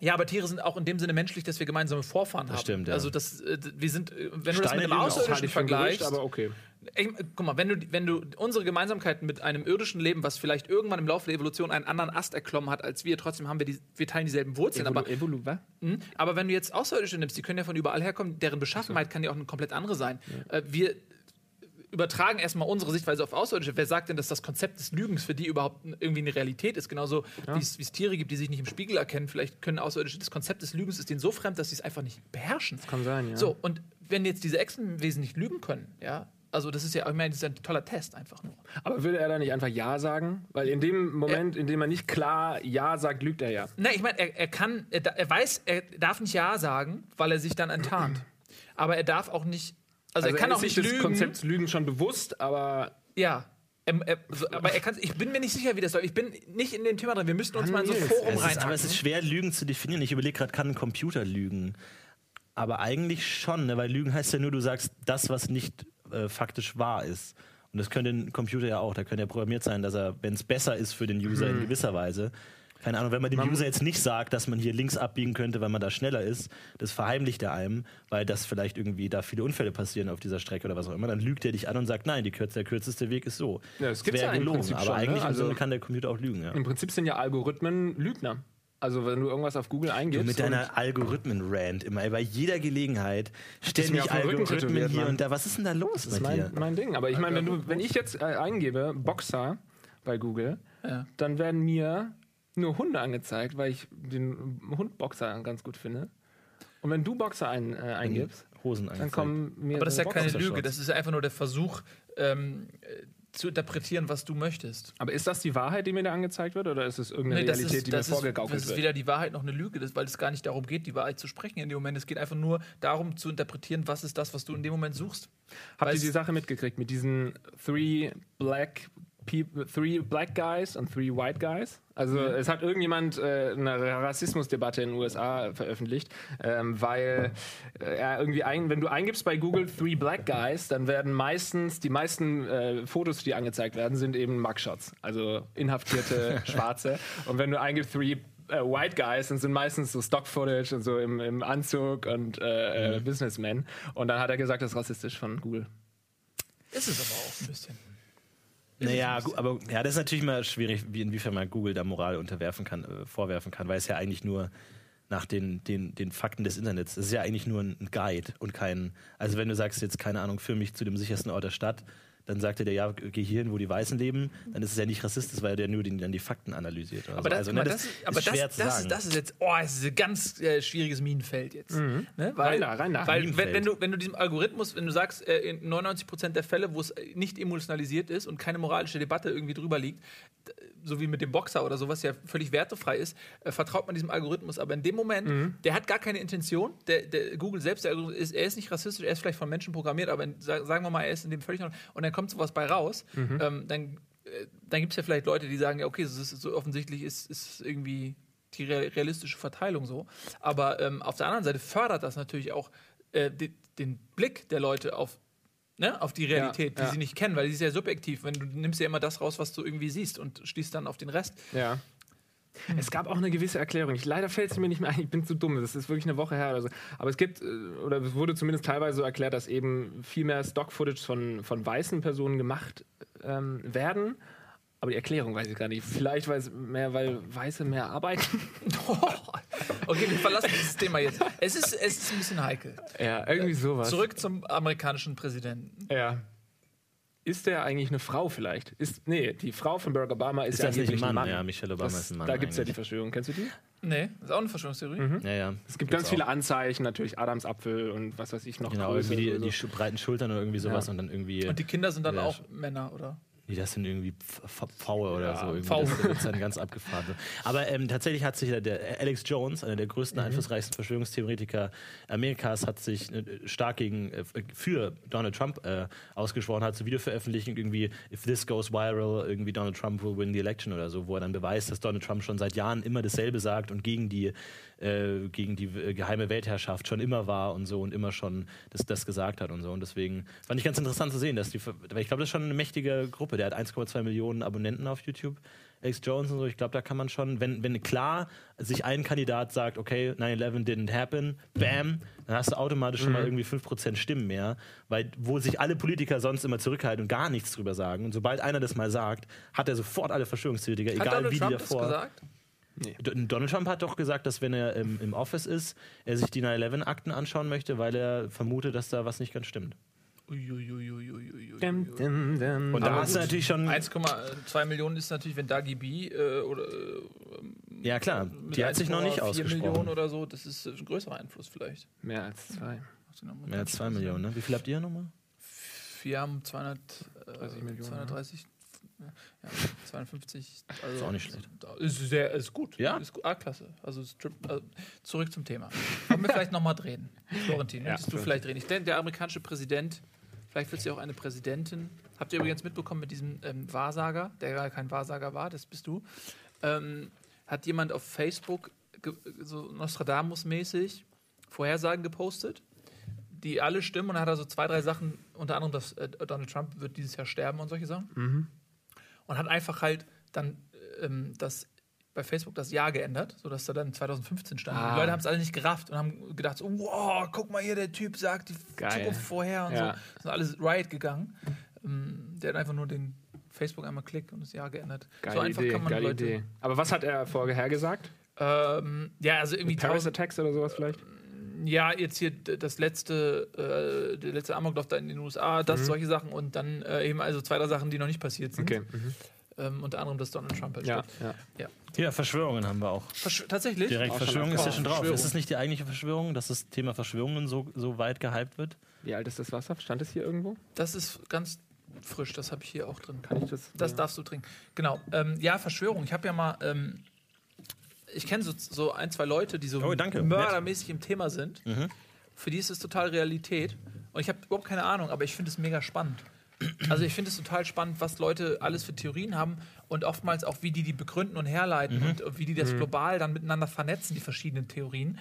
A: Ja, aber Tiere sind auch in dem Sinne menschlich, dass wir gemeinsame Vorfahren haben.
B: stimmt, ja.
A: Also das, äh, wir sind, äh, wenn du das
B: Steine
A: mit einem
B: auch,
A: Außerirdischen
C: ich
A: vergleichst,
C: aber okay.
A: Ich, guck mal, wenn du, wenn du unsere Gemeinsamkeiten mit einem irdischen Leben, was vielleicht irgendwann im Laufe der Evolution einen anderen Ast erklommen hat als wir, trotzdem haben wir die, wir teilen dieselben Wurzeln, aber
C: Evolu, was?
A: Mhm. Aber wenn du jetzt Außerirdische nimmst, die können ja von überall herkommen, deren Beschaffenheit kann ja auch eine komplett andere sein. Äh, wir übertragen erstmal unsere Sichtweise auf Außerirdische. Wer sagt denn, dass das Konzept des Lügens für die überhaupt irgendwie eine Realität ist? Genauso wie es wie es Tiere gibt, die sich nicht im Spiegel erkennen. Vielleicht können Außerirdische, das Konzept des Lügens ist denen so fremd, dass sie es einfach nicht beherrschen.
C: Kann sein, ja.
A: So, und wenn jetzt diese Echsenwesen nicht lügen können, ja, also das ist ja, ich meine, das ist ein toller Test einfach nur.
C: Aber würde er da nicht einfach Ja sagen? Weil in dem Moment, in dem er nicht klar Ja sagt, lügt er ja.
A: Na, ich meine, er, er kann, er, er weiß, er darf nicht Ja sagen, weil er sich dann enttarnt. Aber er darf auch nicht, also, er kann
C: ist
A: auch nicht
C: sich des
A: lügen.
C: Konzepts Lügen schon bewusst, aber
A: Ja. Er, er, so, aber er kann, ich bin mir nicht sicher, wie das läuft. Ich bin nicht in dem Thema drin. Wir müssten uns mal in so ein Forum reinhacken.
B: aber es ist schwer, Lügen zu definieren. Ich überlege gerade, kann ein Computer lügen? Aber eigentlich schon, ne? weil Lügen heißt ja nur, du sagst das, was nicht äh, faktisch wahr ist. Und das könnte ein Computer ja auch. Da könnte ja programmiert sein, dass er, wenn es besser ist für den User
A: Hm.
B: in gewisser Weise, keine Ahnung, wenn man dem User jetzt nicht sagt, dass man hier links abbiegen könnte, weil man da schneller ist, das verheimlicht er einem, weil das vielleicht irgendwie da viele Unfälle passieren auf dieser Strecke oder was auch immer, dann lügt er dich an und sagt, nein, die kürz der kürzeste Weg ist so.
C: Ja, das gibt's
B: wäre
C: ja
B: gelogen, aber
C: schon, ne?
B: eigentlich im
C: Also-
B: kann der Computer auch lügen, ja.
C: im Prinzip sind ja Algorithmen Lügner. Also wenn du irgendwas auf Google eingibst.
B: Mit deiner Algorithmen-Rant immer bei jeder Gelegenheit
C: mir
B: ständig Algorithmen hier und da. Was ist denn da los
C: Das ist mein, mein Ding. Aber ich meine, wenn, du, wenn ich jetzt äh, eingebe Boxer bei Google,
A: Ja.
C: dann werden mir nur Hunde angezeigt, weil ich den Hund Boxer ganz gut finde. Und wenn du Boxer ein, äh, eingibst,
B: Hosen
C: dann kommen mir.
A: aber das ist ja keine. Lüge. Das ist ja einfach nur der Versuch, ähm, äh, zu interpretieren, was du möchtest.
C: Aber ist das die Wahrheit, die mir da angezeigt wird, oder ist es irgendeine
A: das
C: Realität,
A: ist,
C: die mir
A: ist,
C: vorgegaukelt
A: das ist
C: wird?
A: weder die Wahrheit noch eine Lüge, das, weil es gar nicht darum geht, die Wahrheit zu sprechen in dem Moment. Es geht einfach nur darum zu interpretieren, was ist das, was du in dem Moment suchst.
C: Habt ihr die Sache mitgekriegt mit diesen Three Black Three Black Guys und Three White Guys. Also es hat irgendjemand äh, eine Rassismusdebatte in den USA veröffentlicht, ähm, weil äh, er irgendwie ein, wenn du eingibst bei Google Three Black Guys, dann werden meistens die meisten äh, Fotos, die angezeigt werden, sind eben Mugshots, also inhaftierte Schwarze. Und wenn du eingibst Three äh, White Guys, dann sind meistens so Stock-Footage und so im, im Anzug und äh, äh, Businessmen. Und dann hat er gesagt, das ist rassistisch von Google.
A: Ist es aber auch ein bisschen.
B: Naja, aber ja, das ist natürlich mal schwierig, wie inwiefern man Google da Moral unterwerfen kann, äh, vorwerfen kann, weil es ja eigentlich nur nach den, den, den Fakten des Internets, es ist ja eigentlich nur ein Guide und kein, also wenn du sagst jetzt, keine Ahnung, für mich zu dem sichersten Ort der Stadt, dann sagt er ja, geh hier hin, wo die Weißen leben, dann ist es ja nicht rassistisch, weil der nur die, dann die Fakten analysiert.
A: Aber
B: so.
A: das,
B: also, ne,
A: ist, aber das,
B: schwer zu
A: das,
B: sagen.
A: ist, das ist jetzt, oh, es ist ein ganz äh, schwieriges Minenfeld jetzt. Ne? Weil,
C: Rein da, rein da.
A: Weil wenn,
B: Minenfeld.
A: wenn, du, wenn du diesem Algorithmus, wenn du sagst, äh, in 99% der Fälle, wo es nicht emotionalisiert ist und keine moralische Debatte irgendwie drüber liegt, so wie mit dem Boxer oder sowas ja völlig wertefrei ist, äh, vertraut man diesem Algorithmus. Aber in dem Moment,
C: Mhm.
A: der hat gar keine Intention, der, der Google selbst, der Algorithmus ist, er ist nicht rassistisch, er ist vielleicht von Menschen programmiert, aber in, sa- sagen wir mal, er ist in dem völlig, und dann kommt sowas bei raus,
C: Mhm.
A: ähm, dann, äh, dann gibt es ja vielleicht Leute, die sagen, ja, okay, ist so offensichtlich ist, ist irgendwie die rea- realistische Verteilung so. Aber ähm, auf der anderen Seite fördert das natürlich auch äh, die, den Blick der Leute auf, ne, auf die Realität, die
C: ja.
A: sie nicht kennen, weil die ist ja subjektiv. Wenn du nimmst ja immer das raus, was du irgendwie siehst und schließt dann auf den Rest.
C: Ja. Es gab auch eine gewisse Erklärung. Ich, leider fällt es mir nicht mehr ein, ich bin zu dumm. Das ist wirklich eine Woche her oder so. Aber es gibt, äh, oder es wurde zumindest teilweise so erklärt, dass eben viel mehr Stock-Footage von, von weißen Personen gemacht ähm, werden. Aber die Erklärung weiß ich gar nicht. Vielleicht weil es mehr, weil Weiße mehr arbeiten.
A: okay, wir verlassen dieses Thema jetzt. Es ist, es ist ein bisschen heikel.
C: Ja, irgendwie sowas.
A: Zurück zum amerikanischen Präsidenten.
C: Ja. Ist der eigentlich eine Frau vielleicht? Ist, nee, die Frau von Barack Obama ist,
B: Ist
C: ja
B: das nicht ein
C: angeblich
B: Mann? Ja, Michelle Obama
C: Das,
B: ist ein Mann
C: Da gibt es ja die. Verschwörung. Kennst du die?
A: Nee, ist auch eine Verschwörungstheorie.
B: ja, ja.
C: Es gibt ganz viele Anzeichen, natürlich Adamsapfel und was weiß ich noch.
B: Genau,
C: Größe
B: irgendwie die,
C: und so.
B: die breiten Schultern oder irgendwie sowas
C: Ja.
B: und dann irgendwie.
A: Und die Kinder sind dann
B: Ja,
A: auch Männer, oder?
B: Nee, das sind irgendwie Pfaue oder
C: Ja,
B: so. Irgendwie. Das ist dann ganz abgefahren. Aber ähm, tatsächlich hat sich der, der Alex Jones, einer der größten, einflussreichsten Verschwörungstheoretiker Amerikas, hat sich äh, stark gegen, äh, für Donald Trump äh, ausgesprochen, hat so Video veröffentlicht, irgendwie, if this goes viral, irgendwie Donald Trump will win the election oder so, wo er dann beweist, dass Donald Trump schon seit Jahren immer dasselbe sagt und gegen die, äh, gegen die äh, geheime Weltherrschaft schon immer war und so und immer schon das, das gesagt hat und so. Und deswegen fand ich ganz interessant zu sehen, dass die, weil ich glaube, das ist schon eine mächtige Gruppe. Der hat 1,2 Millionen Abonnenten auf YouTube. Alex Jones und so, ich glaube, da kann man schon, wenn, wenn klar sich ein Kandidat sagt, okay, 9-11 didn't happen, bam, dann hast du automatisch schon mal irgendwie 5% Stimmen mehr, weil wo sich alle Politiker sonst immer zurückhalten und gar nichts drüber sagen. Und sobald einer das mal sagt, hat er sofort alle Verschwörungstheoretiker,
A: Hat
B: egal
A: Donald
B: wie
A: Trump
B: die
A: das
B: davor.
A: gesagt?
B: D- Donald Trump hat doch gesagt, dass wenn er im, im Office ist, er sich die 9-11-Akten anschauen möchte, weil er vermutet, dass da was nicht ganz stimmt.
C: Dim.
B: Und da hast du natürlich schon.
A: 1,2 Millionen ist natürlich, wenn Dagi B äh, oder äh,
B: Ja, klar, die hat sich noch nicht
A: 1,4
B: ausgesprochen.
A: Millionen oder so, das ist ein größerer Einfluss vielleicht.
C: Mehr als zwei.
B: Mehr als 2 Millionen, ne? Wie viel habt ihr nochmal?
A: Wir haben 200, äh,
C: 30 Millionen,
A: 230, ja, 52. Also
B: Ist auch nicht schlecht.
A: Ist, sehr, ist gut.
B: Ja?
A: Ist. A-Klasse. Also, also zurück zum Thema. Wollen wir vielleicht nochmal drehen? Florentin,
C: Ja,
A: möchtest du vielleicht drehen? Ich denke, der amerikanische Präsident, vielleicht wird sie auch eine Präsidentin. Habt ihr übrigens mitbekommen mit diesem ähm, Wahrsager, der gar kein Wahrsager war, das bist du. Ähm, hat jemand auf Facebook so Nostradamus-mäßig Vorhersagen gepostet? die alle stimmen und dann hat er so zwei, drei Sachen, unter anderem, dass äh, Donald Trump wird dieses Jahr sterben und solche Sachen.
C: Mhm.
A: Und hat einfach halt dann ähm, das bei Facebook das Jahr geändert, sodass da dann 2015 stand.
C: Ah.
A: Die Leute haben es alle nicht gerafft und haben gedacht, so, wow, guck mal hier, der Typ sagt die
C: Geil.
A: Zukunft vorher und
C: Ja.
A: so. Sind alles Riot gegangen. Ähm, der hat einfach nur den Facebook einmal Klick und das Jahr geändert.
C: Geile
A: so einfach
C: Idee,
A: kann man
C: geile
A: Leute.
C: Idee. Aber was hat er vorher gesagt?
A: Ähm, ja, also irgendwie
C: Paris Attacks oder sowas vielleicht?
A: Ja, jetzt hier das letzte, äh, der letzte Amoklauf da in den USA, das,
C: Mhm.
A: solche Sachen und dann äh, eben also zwei, drei Sachen, die noch nicht passiert sind.
C: Okay. Mhm.
A: Ähm, unter anderem, dass Donald Trump halt
C: Ja,
A: stirbt.
C: ja.
B: Ja, Verschwörungen haben wir auch.
A: Versch tatsächlich?
B: Direkt
C: Auch
B: Verschwörung ist ja schon drauf. Ist es nicht die eigentliche Verschwörung, dass das Thema Verschwörungen so, so weit gehypt wird?
C: Wie alt ist das Wasser? Stand es hier irgendwo?
A: Das ist ganz frisch, das habe ich hier auch drin.
C: Kann ich das?
A: Das
C: ja.
A: darfst du trinken. Genau. Ähm, ja, Verschwörung. Ich habe ja mal, ähm, ich kenne so, so ein, zwei Leute, die so
B: Oh, danke.
A: mördermäßig im Thema sind.
B: Mhm.
A: Für die ist es total Realität. Und ich habe überhaupt keine Ahnung, aber ich finde es mega spannend. Also ich finde es total spannend, was Leute alles für Theorien haben und oftmals auch, wie die die begründen und herleiten
B: Mhm.
A: und wie die das global dann miteinander vernetzen, die verschiedenen Theorien.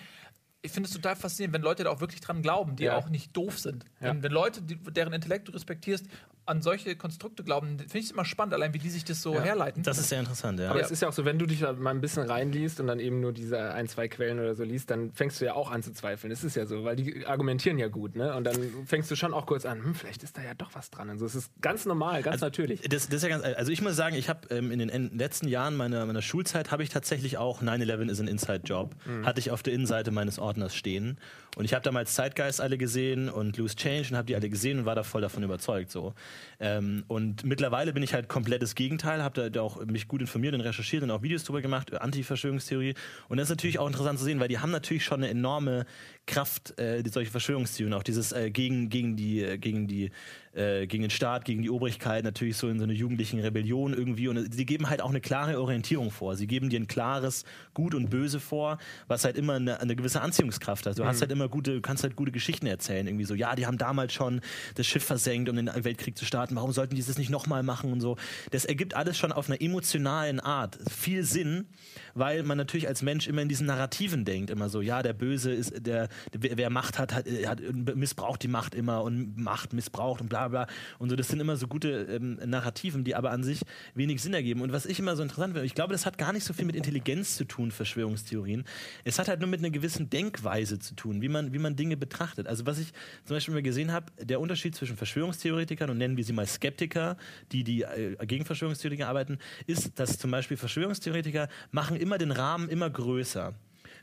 A: Ich finde es total faszinierend, wenn Leute da auch wirklich dran glauben, die
C: Ja.
A: auch nicht doof sind.
C: Ja.
A: Wenn, wenn Leute, die, deren Intellekt du respektierst, an solche Konstrukte glauben, finde ich es immer spannend, allein wie die sich das so herleiten.
B: Das ist sehr interessant, ja.
C: Aber
A: Ja.
C: es ist ja auch so, wenn du dich da mal ein bisschen reinliest und dann eben nur diese ein, zwei Quellen oder so liest, dann fängst du ja auch an zu zweifeln. Es ist ja so, weil die argumentieren ja gut, ne? Und dann fängst du schon auch kurz an, hm, vielleicht ist da ja doch was dran. Und so, es ist ganz normal, ganz natürlich.
B: Das, das ist ja ganz, also ich muss sagen, ich habe ähm, in den en- letzten Jahren meiner, meiner Schulzeit habe ich tatsächlich auch 9-11 is an Inside Job, hatte ich auf der Innenseite meines Ordners stehen. Und ich habe damals Zeitgeist alle gesehen und Loose Change und habe die alle gesehen und war da voll davon überzeugt. So. Ähm, und mittlerweile bin ich halt komplettes Gegenteil, habe da, auch mich gut informiert und recherchiert und auch Videos drüber gemacht, äh, Anti-Verschwörungstheorie. Und das ist natürlich auch interessant zu sehen, weil die haben natürlich schon eine enorme Kraft, äh, die- solche Verschwörungstheorien, auch dieses äh, gegen, gegen die, äh, gegen die äh, gegen den Staat, gegen die Obrigkeit, natürlich so in so einer jugendlichen Rebellion irgendwie. Und sie geben halt auch eine klare Orientierung vor. Sie geben dir ein klares Gut und Böse vor, was halt immer eine, eine gewisse Anziehungskraft hat. Du hast halt immer gute, du kannst halt gute Geschichten erzählen. Irgendwie so, ja, die haben damals schon das Schiff versenkt, um den Weltkrieg zu starten. Warum sollten die das nicht nochmal machen und so? Das ergibt alles schon auf einer emotionalen Art viel Sinn, weil man natürlich als Mensch immer in diesen Narrativen denkt. Immer so, ja, der Böse ist, der, wer Macht hat, hat, hat missbraucht die Macht immer und Macht missbraucht und bla bla. Und so, das sind immer so gute ähm, Narrativen, die aber an sich wenig Sinn ergeben. Und was ich immer so interessant finde, ich glaube, das hat gar nicht so viel mit Intelligenz zu tun, Verschwörungstheorien. Es hat halt nur mit einer gewissen Denkweise zu tun, wie man, wie man Dinge betrachtet. Also was ich zum Beispiel mal gesehen habe, der Unterschied zwischen Verschwörungstheoretikern und nennen wir sie mal Skeptiker, die, die äh, gegen Verschwörungstheoretiker arbeiten, ist, dass zum Beispiel Verschwörungstheoretiker machen immer den Rahmen immer größer.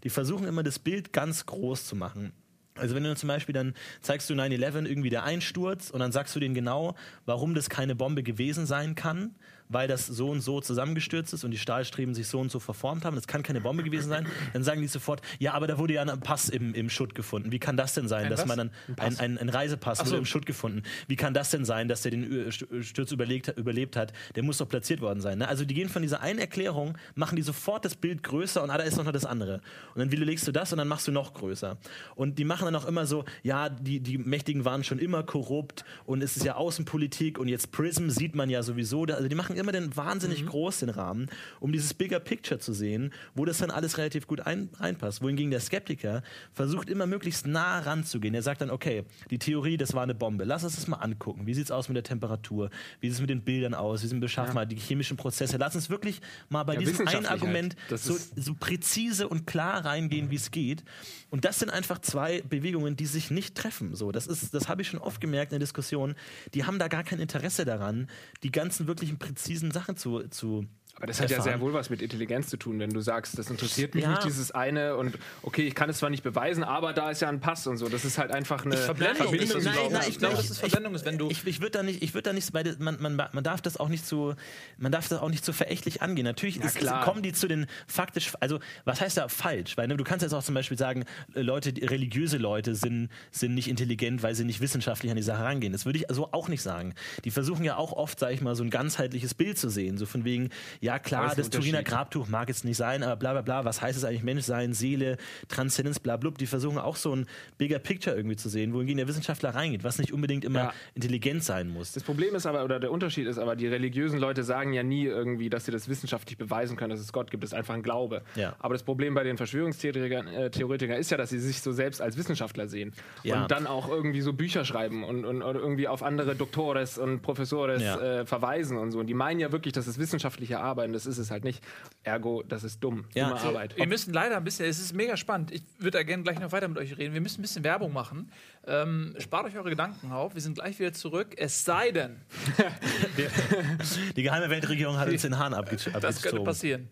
B: Die versuchen immer das Bild ganz groß zu machen. Also wenn du zum Beispiel dann zeigst du 9-11 irgendwie der Einsturz und dann sagst du denen genau, warum das keine Bombe gewesen sein kann, weil das so und so zusammengestürzt ist und die Stahlstreben sich so und so verformt haben, das kann keine Bombe gewesen sein, dann sagen die sofort, ja, aber da wurde ja ein Pass im, im Schutt gefunden. Wie kann das denn sein,
A: Ein
B: dass
A: was?
B: man dann ein, ein, ein Reisepass
A: Ach
B: wurde
A: so.
B: im Schutt gefunden? Wie kann das denn sein, dass der den Sturz überlegt, überlebt hat? Der muss doch platziert worden sein. Ne? Also die gehen von dieser einen Erklärung, machen die sofort das Bild größer und ah, da ist noch das andere. Und dann widerlegst du das und dann machst du noch größer. Und die machen dann auch immer so, ja, die, die Mächtigen waren schon immer korrupt und es ist ja Außenpolitik und jetzt Prism sieht man ja sowieso. Da- Also die machen immer den wahnsinnig groß den Rahmen, um dieses Bigger Picture zu sehen, wo das dann alles relativ gut ein, reinpasst. Wohingegen der Skeptiker versucht immer möglichst nah ranzugehen. Er sagt dann, okay, die Theorie, das war eine Bombe. Lass uns das mal angucken. Wie sieht es aus mit der Temperatur? Wie sieht es mit den Bildern aus? Wie sind Beschaffenheit, die chemischen Prozesse? Lass uns wirklich mal bei
C: Ja,
B: diesem einen
C: wissenschaftlich
B: Argument
C: halt.
B: So, so präzise und klar reingehen, wie es geht. Und das sind einfach zwei Bewegungen, die sich nicht treffen. So, das ist, das habe ich schon oft gemerkt in der Diskussion. Die haben da gar kein Interesse daran, die ganzen wirklichen präzisen Sachen zu, zu
C: Aber das hat ja
B: erfahren.
C: sehr wohl was mit Intelligenz zu tun, wenn du sagst, das interessiert mich
B: Ja.
C: nicht, dieses eine und okay, ich kann es zwar nicht beweisen, aber da ist ja ein Pass und so. Das ist halt einfach eine
A: Verblendung. Ist überhaupt-
C: wir auch
A: ich glaube, dass es Verblendung ist, wenn du-
B: Ich, ich würde da nicht, ich würde da nicht, weil man, man, man darf das auch nicht so, man darf das auch nicht so verächtlich angehen. Natürlich ist,
C: klar.
B: kommen die zu den faktisch, also was heißt da falsch? Weil ne, du kannst jetzt auch zum Beispiel sagen, äh, Leute, religiöse Leute sind, sind nicht intelligent, weil sie nicht wissenschaftlich an die Sache rangehen. Das würde ich so auch nicht sagen. Die versuchen ja auch oft, sage ich mal, so ein ganzheitliches Bild zu sehen. So von wegen, ja
C: Aber
B: klar,
C: es
B: das Turiner. Grabtuch mag jetzt nicht sein, aber bla bla bla, was heißt es eigentlich Menschsein, Seele, Transzendenz, bla blub. Die versuchen auch so ein bigger Picture irgendwie zu sehen, wohingegen der Wissenschaftler reingeht, was nicht unbedingt immer
C: Ja.
B: intelligent sein muss.
C: Das Problem ist aber, oder der Unterschied ist aber, die religiösen Leute sagen ja nie irgendwie, dass sie das wissenschaftlich beweisen können, dass es Gott gibt. Das ist einfach ein Glaube.
B: Ja.
C: Aber das Problem bei den Verschwörungstheoretikern äh, ist ja, dass sie sich so selbst als Wissenschaftler sehen.
B: Ja.
C: Und dann auch irgendwie so Bücher schreiben und, und, irgendwie auf andere Doktores und Professores
B: Ja.
C: äh, verweisen und so. Und die meinen ja wirklich, das ist wissenschaftliche Arbeit und das ist es halt nicht. Ergo, das ist dumm.
B: Ja.
C: Dumme
B: So,
C: Arbeit.
A: Wir müssen leider ein bisschen, es ist mega spannend. Ich würde da gerne gleich noch weiter mit euch reden. Wir müssen ein bisschen Werbung machen. Ähm, spart euch eure Gedanken auf. Wir sind gleich wieder zurück. Es sei denn,
B: Die geheime Weltregierung hat uns den Hahn abge
A: das könnte
B: abgezogen.
A: passieren.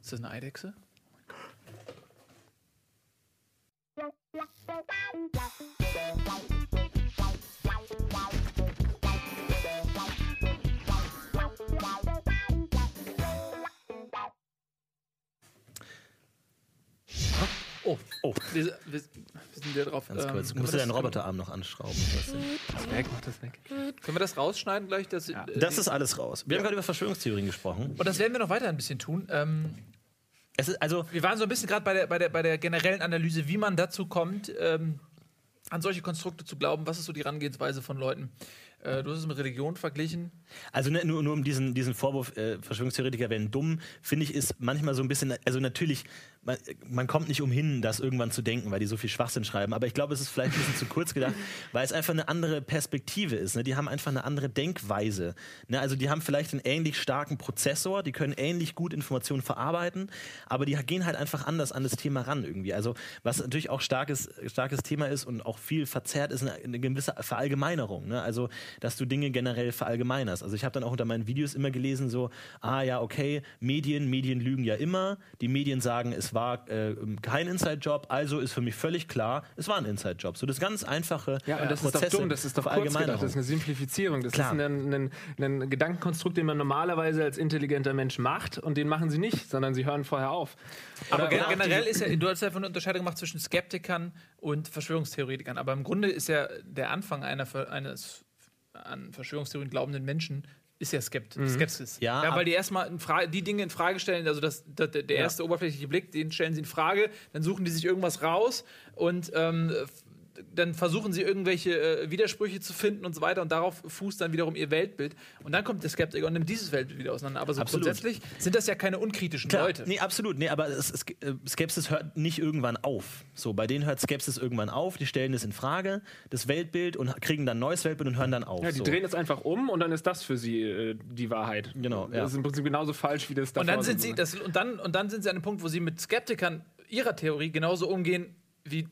A: Ist das eine Eidechse? Oh,
B: Oh,
A: wir, wir, wir sind wieder drauf.
B: ganz
A: ähm,
B: kurz. Du musst deinen
A: das-
B: Roboterarm noch anschrauben. Du?
C: weg, mach das weg.
A: Können wir das rausschneiden gleich? Das, äh,
B: Das ist alles raus. Wir haben gerade über Verschwörungstheorien gesprochen.
A: und das werden wir noch weiter ein bisschen tun. Ähm,
B: Es ist also
A: wir waren so ein bisschen gerade bei der, bei, der, bei der generellen Analyse, wie man dazu kommt, ähm, an solche Konstrukte zu glauben. Was ist so die Herangehensweise von Leuten? Äh, du hast es mit Religion verglichen.
B: Also ne, nur, nur um diesen, diesen Vorwurf, äh, Verschwörungstheoretiker werden dumm, finde ich, ist manchmal so ein bisschen, also natürlich, man, man, kommt nicht umhin, das irgendwann zu denken, weil die so viel Schwachsinn schreiben, aber ich glaube, es ist vielleicht ein bisschen zu kurz gedacht, weil es einfach eine andere Perspektive ist. Ne? Die haben einfach eine andere Denkweise. Ne? Also die haben vielleicht einen ähnlich starken Prozessor, die können ähnlich gut Informationen verarbeiten, aber die gehen halt einfach anders an das Thema ran irgendwie. Also was natürlich auch starkes, starkes Thema ist und auch viel verzerrt ist, eine, eine gewisse Verallgemeinerung. Ne? Also dass du Dinge generell verallgemeinerst. Also ich habe dann auch unter meinen Videos immer gelesen so, ah ja, okay, Medien, Medien lügen ja immer. Die Medien sagen, es war äh, kein Inside-Job, also ist für mich völlig klar, es war ein Inside-Job. So das ganz einfache
C: Ja, und das
B: Prozesse
C: ist doch dumm, das ist doch kurz gedacht, das ist eine Simplifizierung. Das
B: Klar.
C: ist ein, ein, ein Gedankenkonstrukt, den man normalerweise als intelligenter Mensch macht und den machen sie nicht, sondern sie hören vorher auf.
A: Aber
C: Oder-
A: gen generell ist ja, du hast ja von eine Unterscheidung gemacht zwischen Skeptikern und Verschwörungstheoretikern. Aber im Grunde ist ja der Anfang einer, eines an Verschwörungstheorien glaubenden Menschen ist ja Skept Skepsis.
B: Ja,
A: ja, weil die erstmal die Dinge in Frage stellen, also das, das, der erste oberflächliche Blick, den stellen sie in Frage, dann suchen die sich irgendwas raus und ähm, dann versuchen sie irgendwelche äh, Widersprüche zu finden und so weiter und darauf fußt dann wiederum ihr Weltbild und dann kommt der Skeptiker und nimmt dieses Weltbild wieder auseinander. Aber so
B: Absolut.
A: grundsätzlich sind das ja keine unkritischen
B: Klar,
A: Leute.
B: Nee, absolut. Nee, aber es, es, äh, Skepsis hört nicht irgendwann auf. So, bei denen hört Skepsis irgendwann auf, die stellen es in Frage, das Weltbild und kriegen dann ein neues Weltbild und hören dann auf.
C: Ja, die
B: so.
C: drehen es einfach um und dann ist das für sie äh, die Wahrheit.
B: Genau, ja.
C: Das ist im Prinzip genauso falsch wie das
A: Und dann
C: davor
A: sind sie, das, und, dann, und dann sind sie an einem Punkt, wo sie mit Skeptikern ihrer Theorie genauso umgehen wie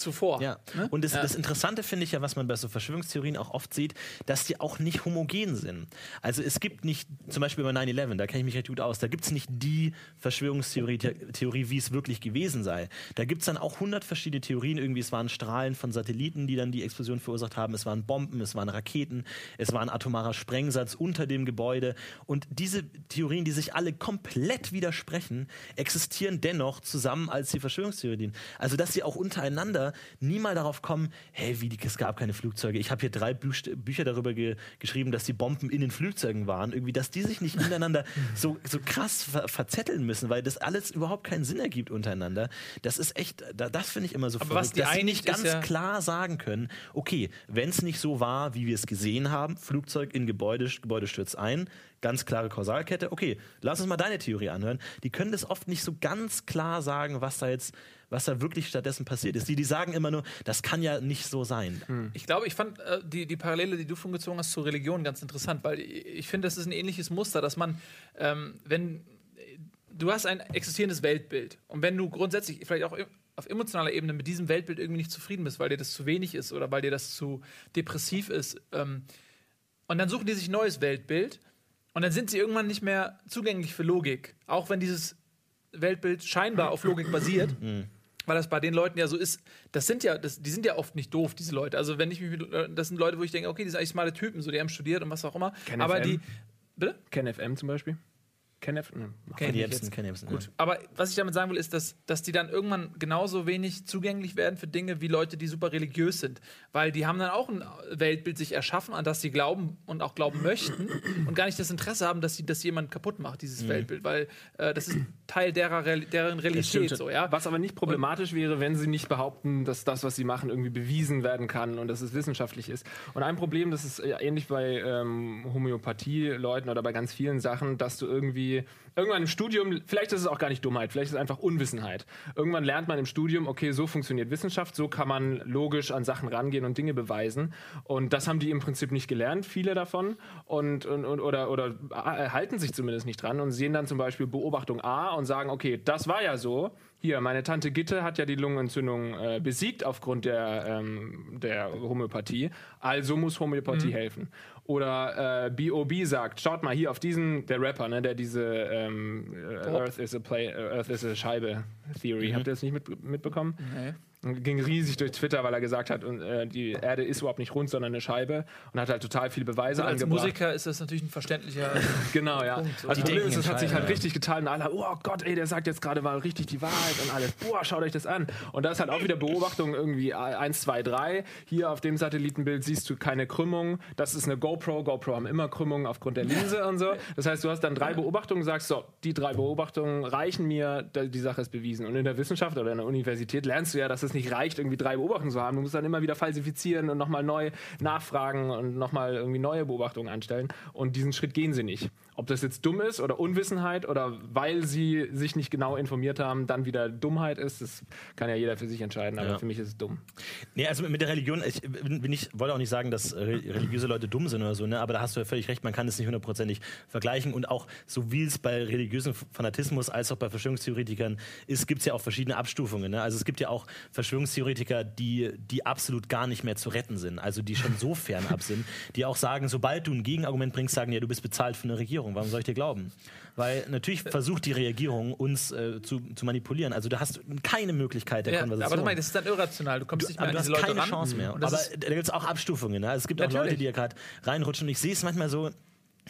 A: zuvor.
B: Ja.
A: Ne?
B: Und das,
A: Ja.
B: das Interessante finde ich ja, was man bei so Verschwörungstheorien auch oft sieht, dass die auch nicht homogen sind. Also es gibt nicht, zum Beispiel bei 9-11, da kenne ich mich recht gut aus, da gibt es nicht die Verschwörungstheorie, Theorie, wie es wirklich gewesen sei. Da gibt es dann auch 100 verschiedene Theorien. Irgendwie, es waren Strahlen von Satelliten, die dann die Explosion verursacht haben. Es waren Bomben, es waren Raketen, es war ein atomarer Sprengsatz unter dem Gebäude. Und diese Theorien, die sich alle komplett widersprechen, existieren dennoch zusammen als die Verschwörungstheorien. Also, dass sie auch untereinander nie mal darauf kommen, hey, wie, die- es gab keine Flugzeuge. Ich habe hier drei Büch Bücher darüber ge geschrieben, dass die Bomben in den Flugzeugen waren. Irgendwie, dass die sich nicht miteinander so, so krass ver verzetteln müssen, weil das alles überhaupt keinen Sinn ergibt untereinander. Das ist echt, da, das finde ich immer so
A: Aber was die
B: dass sie nicht ganz
A: ja-
B: klar sagen können, okay, wenn es nicht so war, wie wir es gesehen haben, Flugzeug in Gebäude, Gebäude stürzt ein, ganz klare Kausalkette, okay, lass uns mal deine Theorie anhören. Die können das oft nicht so ganz klar sagen, was da jetzt, was da wirklich stattdessen passiert ist. Die, die sagen immer nur, das kann ja nicht so sein.
A: Ich glaube, ich fand äh, die, die Parallele, die du von gezogen hast zur Religion, ganz interessant, weil ich, ich finde, das ist ein ähnliches Muster, dass man, ähm, wenn du hast ein existierendes Weltbild und wenn du grundsätzlich vielleicht auch auf emotionaler Ebene mit diesem Weltbild irgendwie nicht zufrieden bist, weil dir das zu wenig ist oder weil dir das zu depressiv ist, ähm, und dann suchen die sich ein neues Weltbild und dann sind sie irgendwann nicht mehr zugänglich für Logik, auch wenn dieses Weltbild scheinbar auf Logik basiert. Weil das bei den Leuten ja so ist, das sind ja, das, die sind ja oft nicht doof, diese Leute. Also wenn ich mich mit, äh, das sind Leute, wo ich denke, okay, die sind eigentlich smarte Typen, so die haben studiert und was auch immer.
C: Ken
A: aber
C: FM.
A: die. Bitte?
C: Ken FM zum Beispiel. Ken FM.
A: Kenn ich
B: Jebsen,
A: jetzt.
B: Ken Jebsen,
A: Gut.
B: ja.
A: Aber was ich damit sagen will, ist, dass, dass die dann irgendwann genauso wenig zugänglich werden für Dinge wie Leute, die super religiös sind. Weil die haben dann auch ein Weltbild sich erschaffen, an das sie glauben und auch glauben möchten und gar nicht das Interesse haben, dass sie das jemand kaputt macht, dieses Weltbild. Weil äh, das ist Teil derer, deren Realität. So, ja?
C: Was aber nicht problematisch wäre, wenn sie nicht behaupten, dass das, was sie machen, irgendwie bewiesen werden kann und dass es wissenschaftlich ist. Und ein Problem, das ist äh, ähnlich bei ähm, Homöopathie-Leuten oder bei ganz vielen Sachen, dass du irgendwie irgendwann im Studium, vielleicht ist es auch gar nicht Dummheit, vielleicht ist es einfach Unwissenheit. Irgendwann lernt man im Studium, okay, so funktioniert Wissenschaft, so kann man logisch an Sachen rangehen und Dinge beweisen. Und das haben die im Prinzip nicht gelernt, viele davon, und, und, und oder, oder äh, halten sich zumindest nicht dran und sehen dann zum Beispiel Beobachtung A und sagen, okay, das war ja so. Hier, meine Tante Gitte hat ja die Lungenentzündung äh, besiegt aufgrund der, ähm, der Homöopathie. Also muss Homöopathie helfen. Oder äh, B.O.B. sagt, schaut mal hier auf diesen, der Rapper, ne, der diese ähm, äh, Earth is a play, Earth is a Scheibe Theory. Habt ihr das nicht mit, mitbekommen?
A: Nee.
C: Ging riesig durch Twitter, weil er gesagt hat, äh, die Erde ist überhaupt nicht rund, sondern eine Scheibe. Und hat halt total viele Beweise
A: Als
C: angebracht.
A: Musiker ist das natürlich ein verständlicher.
C: Genau, ja.
A: Punkt, so.
C: also
B: Die
C: Problem ist, es hat sich halt richtig geteilt und alle, oh Gott, ey, der sagt jetzt gerade mal richtig die Wahrheit und alles. Boah, schaut euch das an. Und da ist halt auch wieder Beobachtung irgendwie 1, 2, 3. Hier auf dem Satellitenbild siehst du keine Krümmung. Das ist eine GoPro. GoPro haben immer Krümmungen aufgrund der Linse und so. Das heißt, du hast dann drei Beobachtungen, sagst so, die drei Beobachtungen reichen mir, die Sache ist bewiesen. Und in der Wissenschaft oder in der Universität lernst du ja, dass es nicht reicht, irgendwie drei Beobachtungen zu haben. Du musst dann immer wieder falsifizieren und nochmal neu nachfragen und nochmal irgendwie neue Beobachtungen anstellen. Und diesen Schritt gehen sie nicht. Ob das jetzt dumm ist oder Unwissenheit oder weil sie sich nicht genau informiert haben, dann wieder Dummheit ist, das kann ja jeder für sich entscheiden, aber
B: Ja.
C: für mich ist es dumm.
B: Nee, also mit der Religion, ich bin ich, wollte auch nicht sagen, dass re- religiöse Leute dumm sind oder so, ne? aber da hast du ja völlig recht, man kann es nicht hundertprozentig vergleichen und auch so wie es bei religiösem Fanatismus als auch bei Verschwörungstheoretikern ist, gibt es ja auch verschiedene Abstufungen. Ne? Also es gibt ja auch Verschwörungstheoretiker, die, die absolut gar nicht mehr zu retten sind, also die schon so fernab sind, die auch sagen, sobald du ein Gegenargument bringst, sagen, ja, du bist bezahlt für eine Regierung, warum soll ich dir glauben? Weil natürlich versucht die Regierung uns äh, zu, zu manipulieren, also da hast du keine Möglichkeit der
A: Ja,
B: Konversation.
A: aber du meinst, das ist dann irrational. Du kommst nicht mehr
B: Aber
A: an
B: du
A: diese
B: hast
A: Leute
B: keine
A: ran.
B: Chance mehr. Aber da gibt es auch Abstufungen. Ne? Also es gibt auch
A: Natürlich.
B: Leute, die ja gerade reinrutschen. Und ich sehe es manchmal so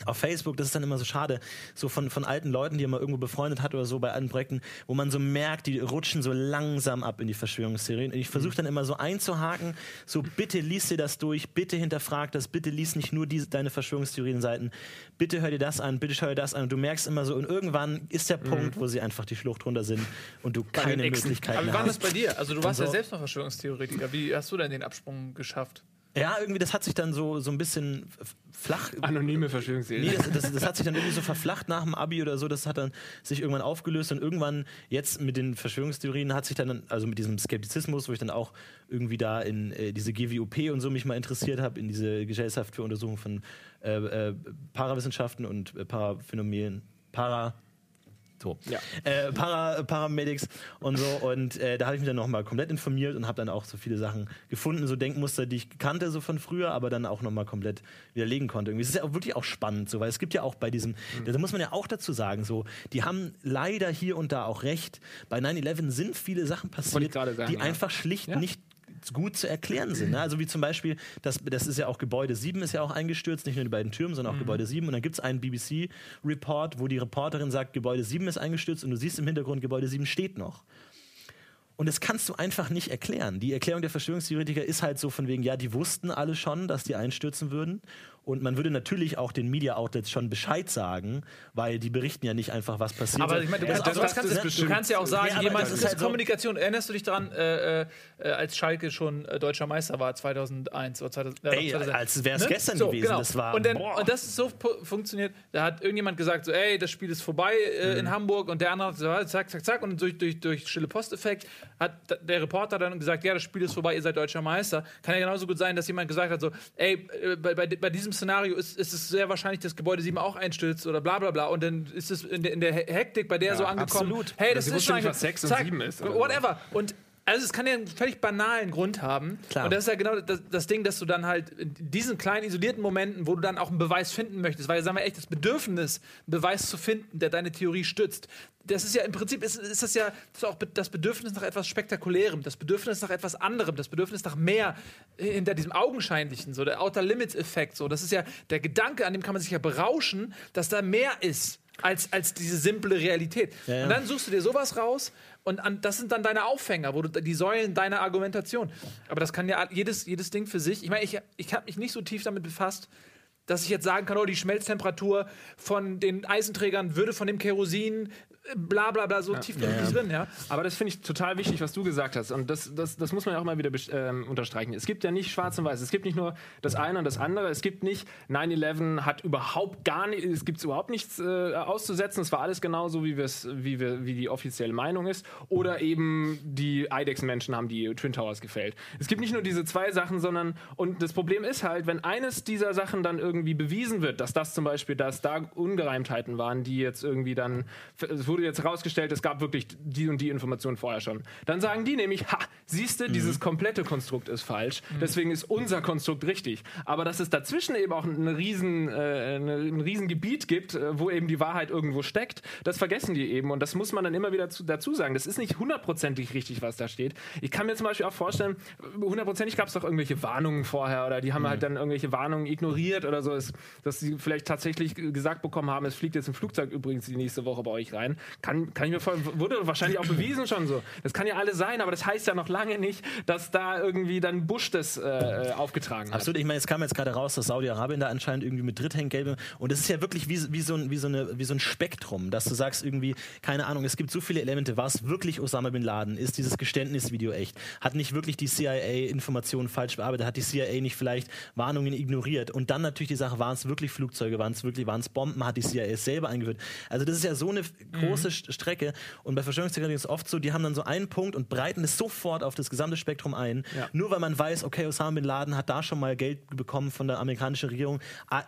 B: auf Facebook, das ist dann immer so schade, so von, von alten Leuten, die man irgendwo befreundet hat oder so bei alten Projekten, wo man so merkt, die rutschen so langsam ab in die Verschwörungstheorien. Und ich versuche dann immer so einzuhaken, so bitte lies dir das durch, bitte hinterfrag das, bitte lies nicht nur diese, deine Verschwörungstheorienseiten, bitte hör dir das an, bitte schau dir das an. Und du merkst immer so, und irgendwann ist der Punkt, wo sie einfach die Schlucht runter sind und du keine. Möglichkeit
A: aber wie
B: mehr
A: war das
B: hast.
A: bei dir? Also du warst
B: so.
A: ja selbst mal Verschwörungstheoretiker. Wie hast du denn den Absprung geschafft?
B: Ja, irgendwie, das hat sich dann so, so ein bisschen flach.
C: Anonyme Verschwörungstheorie.
B: Nee, das, das, das hat sich dann irgendwie so verflacht nach dem Abi oder so. Das hat dann sich irgendwann aufgelöst und irgendwann jetzt mit den Verschwörungstheorien hat sich dann, also mit diesem Skeptizismus, wo ich dann auch irgendwie da in äh, diese GWOP und so mich mal interessiert habe, in diese Gesellschaft für Untersuchung von äh, äh, Parawissenschaften und äh, Paraphänomenen, Para. So.
C: Ja.
B: Äh, Para, Paramedics und so. Und äh, da habe ich mich dann nochmal komplett informiert und habe dann auch so viele Sachen gefunden, so Denkmuster, die ich kannte, so von früher, aber dann auch nochmal komplett widerlegen konnte. Irgendwie. Es ist ja auch wirklich auch spannend, so, weil es gibt ja auch bei diesem, da muss man ja auch dazu sagen, so, die haben leider hier und da auch recht. Bei 9-11 sind viele Sachen passiert,
C: sagen,
B: die
C: ja.
B: einfach schlicht
C: Ja.
B: nicht gut zu erklären sind. Ne? Also wie zum Beispiel, das, das ist ja auch Gebäude 7 ist ja auch eingestürzt, nicht nur die beiden Türme, sondern auch Gebäude 7. Und dann gibt es einen BBC-Report, wo die Reporterin sagt, Gebäude 7 ist eingestürzt und du siehst im Hintergrund, Gebäude 7 steht noch. Und das kannst du einfach nicht erklären. Die Erklärung der Verschwörungstheoretiker ist halt so von wegen, ja, die wussten alle schon, dass die einstürzen würden. Und man würde natürlich auch den Media Outlets schon Bescheid sagen, weil die berichten ja nicht einfach, was passiert.
A: Aber ich meine, du,
B: Ja,
A: kannst- das
B: das
A: kannst,
B: ist
A: du, kannst ja auch sagen,
B: Ja,
A: jemand
B: das
A: das
B: ist halt so-
A: Kommunikation. Erinnerst du dich daran, äh, äh, äh, als Schalke schon äh, deutscher Meister war 2001 oder 2000, äh,
B: Ey,
A: 2000,
B: als wär's gestern gewesen, das war-
A: und, dann, und das ist so funktioniert. Da hat irgendjemand gesagt so, ey, das Spiel ist vorbei äh,
B: Mhm.
A: in Hamburg und der andere hat so, zack, zack, zack und durch, durch, durch stille Posteffekt hat der Reporter dann gesagt, ja, das Spiel ist vorbei, ihr seid deutscher Meister. Kann ja genauso gut sein, dass jemand gesagt hat so, ey, äh, bei, bei, bei diesem Szenario ist, ist es sehr wahrscheinlich, dass Gebäude 7 auch einstürzt oder bla bla bla und dann ist es in der, in der Hektik bei der so angekommen.
B: absolut.
A: Hey,
C: Oder
A: das ist schon
C: was sechs und
A: zack,
C: sieben ist oder so.
A: Whatever. Und also es kann ja einen völlig banalen Grund haben.
B: Klar.
A: Und das ist ja genau das, das Ding, dass du dann halt in diesen kleinen isolierten Momenten, wo du dann auch einen Beweis finden möchtest, weil sagen wir echt das Bedürfnis, einen Beweis zu finden, der deine Theorie stützt. Das ist ja im Prinzip ist, ist das ja das ist auch das Bedürfnis nach etwas Spektakulärem, das Bedürfnis nach etwas anderem, das Bedürfnis nach mehr hinter diesem Augenscheinlichen, so der Outer Limits Effekt. So, das ist ja der Gedanke, an dem kann man sich ja berauschen, dass da mehr ist als, als diese simple Realität.
B: ja.
A: Und dann suchst du dir sowas raus und an, das sind dann deine Aufhänger, wo du die Säulen deiner Argumentation. Aber das kann ja jedes, jedes Ding für sich. Ich meine, ich, ich habe mich nicht so tief damit befasst, dass ich jetzt sagen kann, oh, die Schmelztemperatur von den Eisenträgern würde von dem Kerosin bla bla bla so tief bin ich nicht drin, ja.
C: Aber das finde ich total wichtig, was du gesagt hast. Und das, das, das muss man ja auch mal wieder ähm, unterstreichen. Es gibt ja nicht schwarz und weiß. Es gibt nicht nur das eine und das andere. Es gibt nicht, 9-11 hat überhaupt gar nicht, es gibt überhaupt nichts äh, auszusetzen. Es war alles genauso, wie, wir's, wie, wir, wie die offizielle Meinung ist. Oder eben die Eidechsenmenschen haben die Twin Towers gefällt. Es gibt nicht nur diese zwei Sachen, sondern, und das Problem ist halt, wenn eines dieser Sachen dann irgendwie bewiesen wird, dass das zum Beispiel, dass da Ungereimtheiten waren, die jetzt irgendwie dann, wurde jetzt herausgestellt, es gab wirklich die und die Informationen vorher schon. Dann sagen die nämlich, ha, siehste, dieses komplette Konstrukt ist falsch, deswegen ist unser Konstrukt richtig. Aber dass es dazwischen eben auch eine riesen, äh, eine, ein riesen Gebiet gibt, äh, wo eben die Wahrheit irgendwo steckt, das vergessen die eben und das muss man dann immer wieder zu, dazu sagen. Das ist nicht hundertprozentig richtig, was da steht. Ich kann mir zum Beispiel auch vorstellen, hundertprozentig gab es doch irgendwelche Warnungen vorher oder die haben halt dann irgendwelche Warnungen ignoriert oder so, dass sie vielleicht tatsächlich gesagt bekommen haben, es fliegt jetzt ein Flugzeug übrigens die nächste Woche bei euch rein. Kann, kann ich mir vorstellen, wurde wahrscheinlich auch bewiesen schon so. Das kann ja alles sein, aber das heißt ja noch lange nicht, dass da irgendwie dann Bush das äh, aufgetragen hat.
B: Absolut, ich meine, es kam jetzt gerade raus, dass Saudi-Arabien da anscheinend irgendwie mit Dritt hängt, gelbe. Und es ist ja wirklich wie, wie, so ein, wie, so eine, wie so ein Spektrum, dass du sagst irgendwie, keine Ahnung, es gibt so viele Elemente. War es wirklich Osama Bin Laden? Ist dieses Geständnisvideo echt? Hat nicht wirklich die CIA Informationen falsch bearbeitet? Hat die CIA nicht vielleicht Warnungen ignoriert? Und dann natürlich die Sache, waren es wirklich Flugzeuge? Waren es wirklich, waren Bomben? Hat die CIA es selber eingeführt? Also das ist ja so eine große mhm. Strecke. Und bei Verschwörungstheorien ist es oft so, die haben dann so einen Punkt und breiten es sofort auf das gesamte Spektrum ein. Ja. Nur weil man weiß, okay, Osama Bin Laden hat da schon mal Geld bekommen von der amerikanischen Regierung.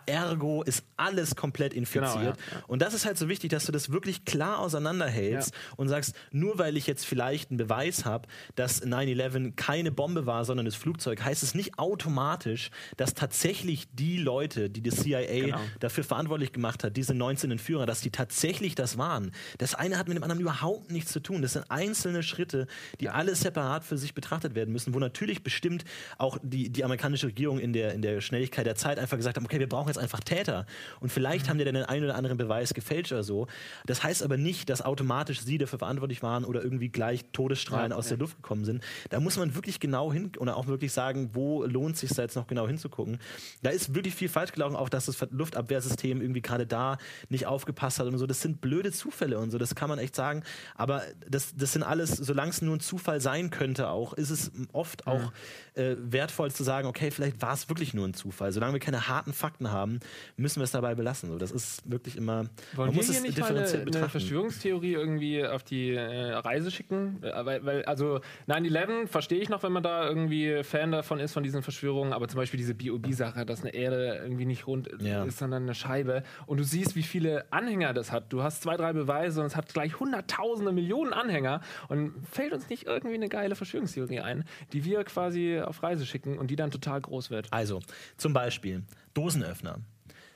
B: Ergo ist alles komplett infiziert. Genau, ja. Und das ist halt so wichtig, dass du das wirklich klar auseinanderhältst ja. und sagst, nur weil ich jetzt vielleicht einen Beweis habe, dass 9-11 keine Bombe war, sondern das Flugzeug, heißt es nicht automatisch, dass tatsächlich die Leute, die die CIA genau. dafür verantwortlich gemacht hat, diese 19 Entführer, dass die tatsächlich das waren. Das eine hat mit dem anderen überhaupt nichts zu tun. Das sind einzelne Schritte, die alle separat für sich betrachtet werden müssen, wo natürlich bestimmt auch die, die amerikanische Regierung in der, in der Schnelligkeit der Zeit einfach gesagt haben, okay, wir brauchen jetzt einfach Täter. Und vielleicht mhm. haben die dann den einen oder anderen Beweis gefälscht oder so. Das heißt aber nicht, dass automatisch sie dafür verantwortlich waren oder irgendwie gleich Todesstrahlen ja, aus ja. der Luft gekommen sind. Da muss man wirklich genau hin oder auch wirklich sagen, wo lohnt es sich da jetzt noch genau hinzugucken. Da ist wirklich viel falsch gelaufen, auch dass das Luftabwehrsystem irgendwie gerade da nicht aufgepasst hat und so. Das sind blöde Zufälle und so, das kann man echt sagen. Aber das, das sind alles, solange es nur ein Zufall sein könnte auch, ist es oft auch äh, wertvoll zu sagen, okay, vielleicht war es wirklich nur ein Zufall. Solange wir keine harten Fakten haben, müssen wir es dabei belassen. So, das ist wirklich immer.
C: Wollen man muss es nicht differenziert eine, eine Verschwörungstheorie irgendwie auf die äh, Reise schicken? Äh, weil, weil also 9-11 verstehe ich noch, wenn man da irgendwie Fan davon ist, von diesen Verschwörungen, aber zum Beispiel diese BOB-Sache, dass eine Erde irgendwie nicht rund ja. ist, sondern eine Scheibe. Und du siehst, wie viele Anhänger das hat. Du hast zwei, drei Beweise und es hat gleich hunderttausende Millionen Anhänger. Und fällt uns nicht irgendwie eine geile Verschwörungstheorie ein, die wir quasi auf Reise schicken und die dann total groß wird?
B: Also, zum Beispiel Dosenöffner.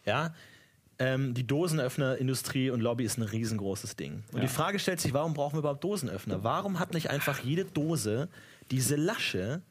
B: Ja, ähm, die Dosenöffnerindustrie und Lobby ist ein riesengroßes Ding. Und ja. die Frage stellt sich, warum brauchen wir überhaupt Dosenöffner? Warum hat nicht einfach jede Dose diese Lasche,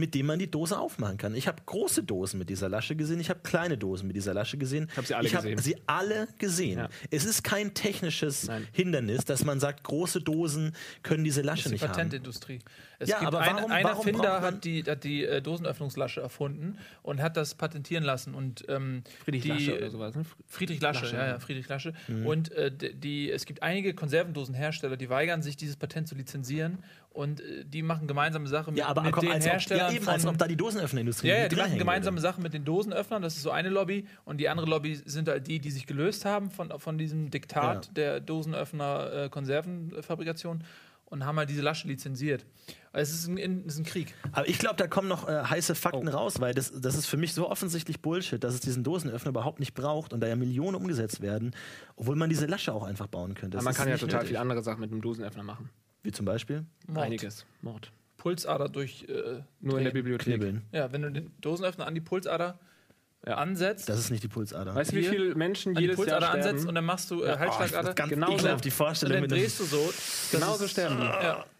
B: mit dem man die Dose aufmachen kann. Ich habe große Dosen mit dieser Lasche gesehen, ich habe kleine Dosen mit dieser Lasche gesehen.
C: Ich habe sie alle ich gesehen.
B: sie alle gesehen. Ja. Es ist kein technisches Nein. Hindernis, dass man sagt, große Dosen können diese Lasche das ist die nicht
A: Patentindustrie.
B: haben.
A: Es ja, aber ein, warum, ein warum Erfinder hat die, hat die äh, Dosenöffnungslasche erfunden und hat das patentieren lassen. Und, ähm,
C: Friedrich
A: die,
C: Lasche oder sowas. Ne?
A: Friedrich Lasche, Lasche ja, ja, Friedrich Lasche. Mhm. Und äh, die, es gibt einige Konservendosenhersteller, die weigern sich, dieses Patent zu lizenzieren und äh, die machen gemeinsame Sachen
B: mit, ja, aber,
A: mit
B: komm,
A: den
B: als
A: Herstellern.
B: Ob, ja, eben, als ob da die Dosenöffnerindustrie
A: Ja, ja die machen gemeinsame würde. Sachen mit den Dosenöffnern. Das ist so eine Lobby. Und die andere Lobby sind halt die, die sich gelöst haben von, von diesem Diktat ja. der Dosenöffner-Konservenfabrikation und haben halt diese Lasche lizenziert. Es ist ein, es ist ein Krieg.
B: Aber ich glaube, da kommen noch äh, heiße Fakten oh. raus, weil das, das ist für mich so offensichtlich Bullshit, dass es diesen Dosenöffner überhaupt nicht braucht und da ja Millionen umgesetzt werden, obwohl man diese Lasche auch einfach bauen könnte.
C: Aber man kann ja total viele andere Sachen mit einem Dosenöffner machen.
B: Wie zum Beispiel?
C: Mord. Einiges. Mord.
A: Pulsader durch. Äh,
C: Nur in der Bibliothek. Knibbeln.
A: Ja, wenn du den Dosenöffner an die Pulsader ja. ansetzt.
B: Das ist nicht die Pulsader.
C: Weißt du, wie viele Menschen jedes
A: die Pulsader
C: Jahr
A: ansetzt und dann machst du äh, Halsschlagader.
B: Oh, ganz genau auf die Vorstellung.
A: Und dann drehst du so.
C: Genauso sterben die.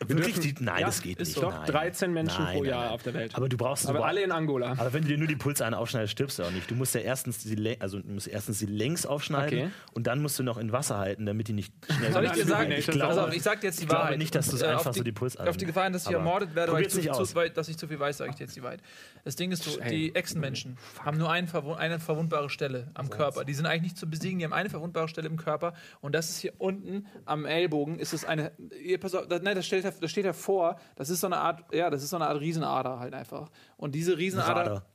C: Ja.
B: Wirklich? Die, nein, ja, das geht nicht.
C: Doch, 13 Menschen nein, pro Jahr nein, auf der Welt.
B: Aber du brauchst
C: aber alle in Angola.
B: Aber wenn du dir nur die Pulsadern aufschneidest, stirbst du auch nicht. Du musst ja erstens die, also du musst erstens die längs aufschneiden okay. und dann musst du noch in Wasser halten, damit die nicht schnell
A: Soll ich dir sagen? Ich, glaube, also, ich sag dir jetzt die Wahrheit. Ich glaube
B: nicht, dass du es äh, einfach die, so die Pulsadern.
A: Auf die Gefahr, dass ich ermordet werde, weil ich zu, zu weit, dass ich zu viel weiß, sage ich dir jetzt die Wahrheit. Das Ding ist so, die Echsenmenschen haben nur eine, eine verwundbare Stelle am Körper. Die sind eigentlich nicht zu besiegen, die haben eine verwundbare Stelle im Körper und das ist hier unten am Ellbogen ist es eine, pass auf, nein, das steht, das steht davor, das ist so eine Art, ja, das ist so eine Art Riesenader halt einfach. Und diese Riesenader, Radar.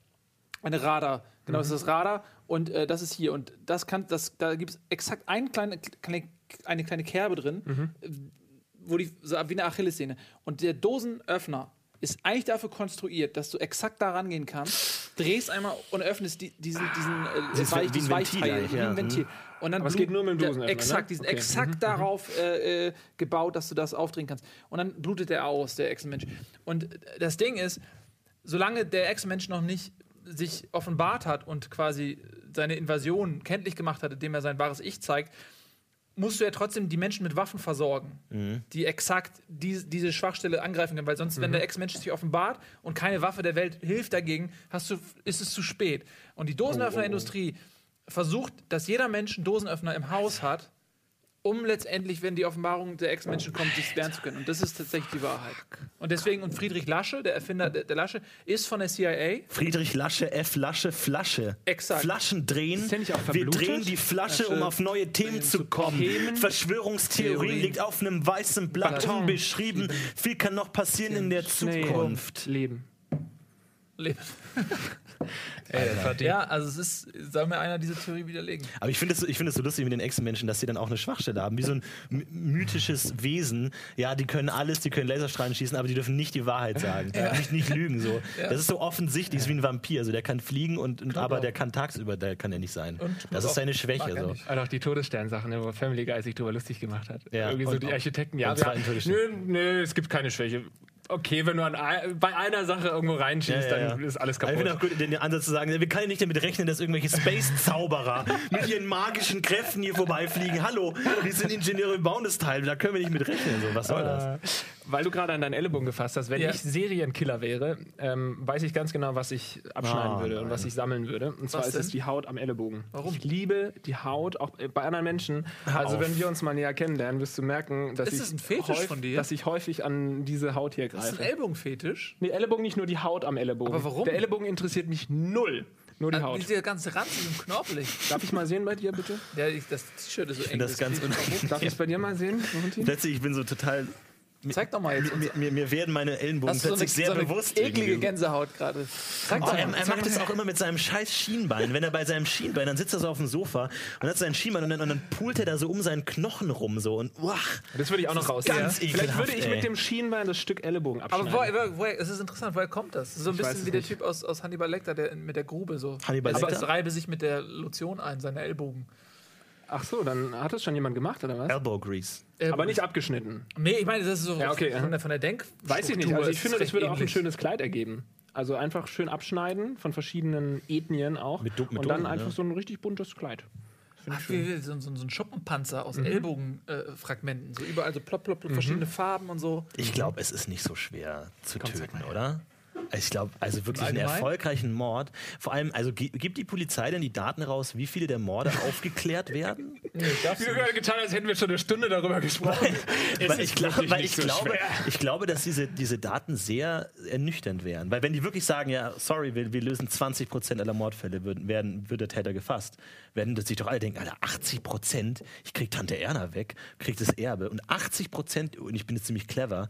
A: eine Radar, genau, mhm. das ist das Radar und äh, das ist hier und das kann, das, da gibt es exakt eine kleine, kleine, eine kleine Kerbe drin, mhm. wo die, so wie eine Achillessehne und der Dosenöffner ist eigentlich dafür konstruiert, dass du exakt da rangehen kannst, drehst einmal und öffnest die, diesen, diesen
B: äh, Weich, dieses Weichteil,
A: wie ein Ventil. Und dann
C: Aber es geht nur mit dem Dosenöffner,
A: der, Exakt,
C: ne?
A: die sind okay. exakt mhm. darauf äh, äh, gebaut, dass du das aufdrehen kannst. Und dann blutet er aus, der Echsenmensch. Und das Ding ist, solange der Echsenmensch noch nicht sich offenbart hat und quasi seine Invasion kenntlich gemacht hat, indem er sein wahres Ich zeigt, musst du ja trotzdem die Menschen mit Waffen versorgen, mhm. die exakt die, diese Schwachstelle angreifen können. Weil sonst, mhm. wenn der Ex-Mensch sich offenbart und keine Waffe der Welt hilft dagegen, hast du, ist es zu spät. Und die Dosenöffnerindustrie oh, oh, oh. versucht, dass jeder Mensch einen Dosenöffner im Haus hat, um letztendlich, wenn die Offenbarung der Ex-Menschen kommt, sich wehren zu können. Und das ist tatsächlich die Wahrheit. Und deswegen, und Friedrich Lasche, der Erfinder der, der Lasche, ist von der CIA.
B: Friedrich Lasche, F. Lasche, Flasche.
A: Exakt.
B: Flaschen drehen.
C: Ist der nicht auch
B: Wir
C: verblutet?
B: drehen die Flasche, um
A: Flasche
B: auf neue Themen zu kommen.
C: Themen.
B: Verschwörungstheorie
A: Theorien.
B: liegt auf einem weißen Blatt
C: Baton.
B: unbeschrieben. Viel kann noch passieren in der
C: Nee.
B: Zukunft.
C: Leben.
A: Leben. ja, also es ist, soll mir einer diese Theorie widerlegen.
B: Aber ich finde es ich finde es so lustig mit den Echsenmenschen, dass sie dann auch eine Schwachstelle haben. Wie so ein my- mythisches Wesen. Ja, die können alles, die können Laserstrahlen schießen, aber die dürfen nicht die Wahrheit sagen. Nicht, nicht lügen. So. Das ist so offensichtlich, ist wie ein Vampir. Also der kann fliegen, und, und aber der kann tagsüber, der kann er nicht sein.
A: Und
B: das ist seine Schwäche. So.
C: Und auch die Todessternsachen, ne, wo Family Guy sich drüber lustig gemacht hat.
B: Ja,
C: Irgendwie so
B: und-
C: die Architekten, ja,
B: und
C: wir- nö, nö, es gibt keine Schwäche. Okay, wenn du an, bei einer Sache irgendwo reinschießt,
B: Ja, ja,
C: dann
B: ja.
C: ist alles
B: Aber Ich
C: kaputt.
B: finde auch gut, den Ansatz zu sagen, wir können nicht damit rechnen, dass irgendwelche Space-Zauberer mit ihren magischen Kräften hier vorbeifliegen. Hallo, wir sind Ingenieure, wir bauen das Teil, da können wir nicht mit rechnen. So, was soll das?
C: Weil du gerade an deinen Ellenbogen gefasst hast, wenn
A: Ja.
C: ich Serienkiller wäre, ähm, weiß ich ganz genau, was ich abschneiden
B: Ah,
C: würde und was ich sammeln würde. Und zwar
A: Was
C: ist es
A: denn?
C: die Haut am Ellenbogen.
A: Warum?
C: Ich liebe die Haut, auch äh, bei anderen Menschen. also
B: auf.
C: wenn wir uns mal näher kennenlernen, wirst du merken, dass,
A: Ist
C: ich,
A: das ein Fetisch
C: häufig,
A: von dir?
C: dass ich häufig an diese Haut hier
A: Das ist ein
C: greife.
A: Ellbogenfetisch.
C: Nee, Ellenbogen nicht nur die Haut am Ellenbogen.
A: Aber warum?
C: Der Ellenbogen interessiert mich null. Nur die
A: Also,
C: Haut.
A: Dieser ganze Ranzig und knorpelig.
C: Darf ich mal sehen bei dir, bitte?
A: Ja, ich, das T-Shirt ist so eng.
B: das ganz.
C: Darf ich es bei dir mal sehen?
B: Plötzlich, ich bin so total.
A: Zeig doch mal jetzt.
B: Mir, mir, mir werden meine Ellenbogen
A: Hast du so eine,
B: plötzlich sehr
A: so eine
B: bewusst.
A: eklige. Gänsehaut gerade. Zeig
B: Oh,
A: doch
B: er,
A: mal.
B: er macht das auch immer mit seinem scheiß Schienbein. Wenn er bei seinem Schienbein, dann sitzt er so auf dem Sofa und hat sein Schienbein und dann, und dann poolt er da so um seinen Knochen rum so und uah,
C: Das würde ich auch noch raus.
B: ganz
C: Vielleicht
B: ekelhaft,
C: würde ich
B: ey.
C: mit dem Schienbein das Stück Ellenbogen
A: Aber
C: abschneiden.
A: woher, woher, woher, es ist interessant, woher kommt das? So ein
C: Ich
A: bisschen
C: es
A: wie der
C: nicht.
A: Typ aus, aus Hannibal Lecter, der mit der Grube so.
B: Hannibal
A: Aber
B: Lecter?
A: es reibe sich mit der Lotion ein, seine Ellbogen.
C: Ach so, dann hat das schon jemand gemacht, oder was?
B: Elbow Grease.
C: Aber nicht abgeschnitten.
A: Nee, ich meine, das ist so
C: Ja, okay,
A: von, der, von der Denk.
C: Weiß ich nicht. Also ich finde, das würde auch ein schönes Kleid ergeben. Also einfach schön abschneiden von verschiedenen Ethnien auch.
B: Mit mit
C: und dann
B: Dosen,
C: einfach
B: ne?
C: so ein richtig buntes Kleid.
A: Ach, wie, wie, so, so, so ein Schuppenpanzer
C: Mhm.
A: aus Ellbogenfragmenten. so überall so plopp, plopp, plopp, verschiedene Farben und so.
B: Ich glaube, es ist nicht so schwer zu
C: Komm,
B: töten, oder? Ich glaube, also wirklich einen erfolgreichen Mord. Vor allem, also gi- gibt die Polizei denn die Daten raus, wie viele der Morde aufgeklärt werden?
A: Nee, du
C: du gerade getan, als hätten wir schon eine Stunde darüber gesprochen. Es
B: weil ich, glaub, weil ich,
C: so
B: glaube,
C: schwer.
B: ich glaube, dass diese, diese Daten sehr ernüchternd wären. Weil wenn die wirklich sagen, ja, sorry, wir, wir lösen 20 Prozent aller Mordfälle, wird, werden, wird der Täter gefasst, werden sich doch alle denken, Alter, 80 Prozent, ich krieg Tante Erna weg, krieg das Erbe. Und 80 Prozent, und ich bin jetzt ziemlich clever,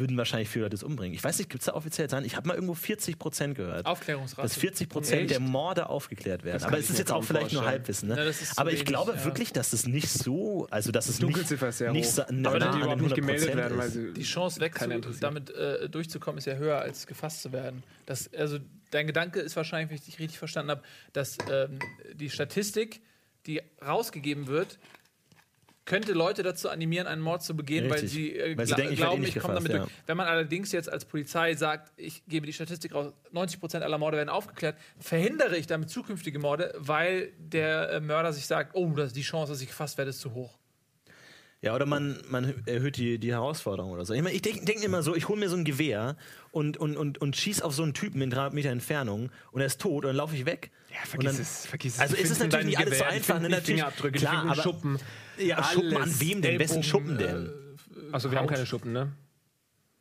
B: würden wahrscheinlich viele Leute das umbringen. Ich weiß nicht, gibt es da offiziell Zahlen? Ich habe mal irgendwo 40 Prozent gehört.
A: Aufklärungsrate.
B: Dass 40 Prozent der Morde aufgeklärt werden. Aber es ist jetzt auch vielleicht nur. Halbwissen. Ne?
A: Ja,
B: Aber ich
A: wenig,
B: glaube
A: ja.
B: wirklich, dass es nicht so, also dass es
C: Dunkelziffer
B: nicht,
C: ist sehr
B: nicht
C: hoch.
B: so,
C: Aber
B: nah
C: die
B: an
C: überhaupt nicht gemeldet
B: 100%
C: werden, weil sie
A: die Chance weg damit äh, durchzukommen ist ja höher als gefasst zu werden. Das, also dein Gedanke ist wahrscheinlich, wenn ich dich richtig verstanden habe, dass ähm, die Statistik, die rausgegeben wird, könnte Leute dazu animieren, einen Mord zu begehen, weil sie, äh,
B: Weil sie
A: gla-
B: denken, ich
A: glauben,
B: nicht
A: ich komme damit durch. Wenn man allerdings jetzt als Polizei sagt, ich gebe die Statistik raus, 90% aller Morde werden aufgeklärt, verhindere ich damit zukünftige Morde, weil der äh, Mörder sich sagt, oh, das, die Chance, dass ich gefasst werde, ist zu hoch.
B: Ja, oder man, man erhöht die, die Herausforderung oder so. Ich, mein, ich denke denk immer so, ich hole mir so ein Gewehr und, und, und, und schieß auf so einen Typen in 300 Meter Entfernung und er ist tot und dann laufe ich weg.
C: Ja, vergiss
B: dann,
C: es, vergiss es.
B: Also ist es
C: finden
B: natürlich nicht alles so
C: Gewehr, die
B: einfach. Ne? Natürlich,
C: Fingerabdrücke,
B: klar, aber,
C: Schuppen.
B: Ja, Schuppen an wem denn? Wessen Schuppen denn?
C: Achso, Also wir haben keine Schuppen, ne?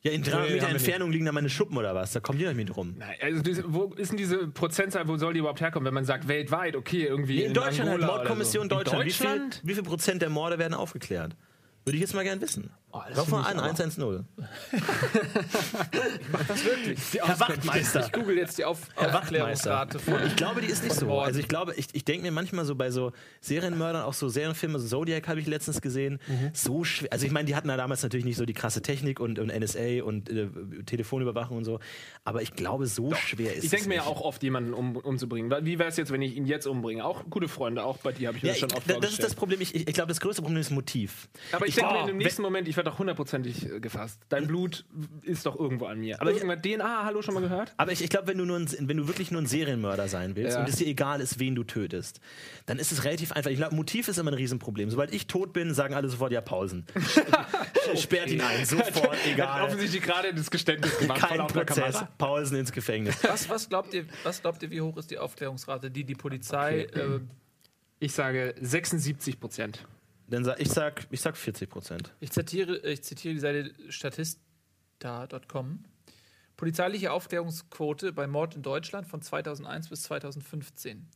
B: ja, in 300
C: Nee,
B: Meter
C: nicht.
B: Entfernung liegen da meine Schuppen oder was? Da kommt ihr nicht mit rum.
C: Nein, also diese, wo ist denn diese Prozentzahl, wo soll die überhaupt herkommen, wenn man sagt weltweit, okay, irgendwie
B: In, Deutschland halt
C: Angola oder
B: Mordkommission
C: so.
B: Deutschland.
C: In
B: Wie, viel,
C: Deutschland?
B: wie viel Prozent der Morde werden aufgeklärt? Würde ich jetzt mal gern wissen.
C: Oh, das
B: Ruf mal an,
C: ich aber-
B: 110.
A: Das wirklich.
B: Herr Wachtmeister.
A: Ich google jetzt die Auf
B: Herr
A: Aufklärungsrate von.
B: Ich glaube, die ist nicht so. Also ich glaube, ich, ich denke mir manchmal so bei so Serienmördern, auch so Serienfilme, so Zodiac habe ich letztens gesehen,
C: Mhm.
B: so schwer. Also ich meine, die hatten ja damals natürlich nicht so die krasse Technik und, und NSA und äh, Telefonüberwachung und so. Aber ich glaube, so schwer ist
C: Ich denke
B: es
C: mir ja auch oft, jemanden um, umzubringen. Wie wäre es jetzt, wenn ich ihn jetzt umbringe? Auch gute Freunde, auch bei dir habe ich mir
B: Ja,
C: das
B: ich,
C: schon oft
B: das ist das. Problem. Ich, ich ich glaube, das größte Problem ist Motiv.
C: Aber ich, denke mir in dem nächsten Moment, ich werde doch hundertprozentig äh, gefasst. Dein Blut ist doch irgendwo an mir. Aber ich irgendwann DNA, hallo, schon mal gehört?
B: Aber ich, ich glaube, wenn du nur ein, wenn du wirklich nur ein Serienmörder sein willst
C: Ja.
B: und es dir egal ist, wen du tötest, dann ist es relativ einfach. Ich glaube, Motiv ist immer ein Riesenproblem. Sobald ich tot bin, sagen alle sofort ja Pausen. Sperrt ihn ein, sofort,
C: Hat
B: egal.
C: offensichtlich gerade das Geständnis gemacht
B: Kein Prozess. Pausen ins Gefängnis.
A: Was, was, glaubt ihr, was glaubt ihr, wie hoch ist die Aufklärungsrate, die die Polizei. Äh,
C: Ich sage 76 Prozent.
B: Dann sag, ich, sag, ich sag 40 Prozent.
A: Ich zitiere, ich zitiere die Seite statista.com. Polizeiliche Aufklärungsquote bei Mord in Deutschland von 2001 bis 2015.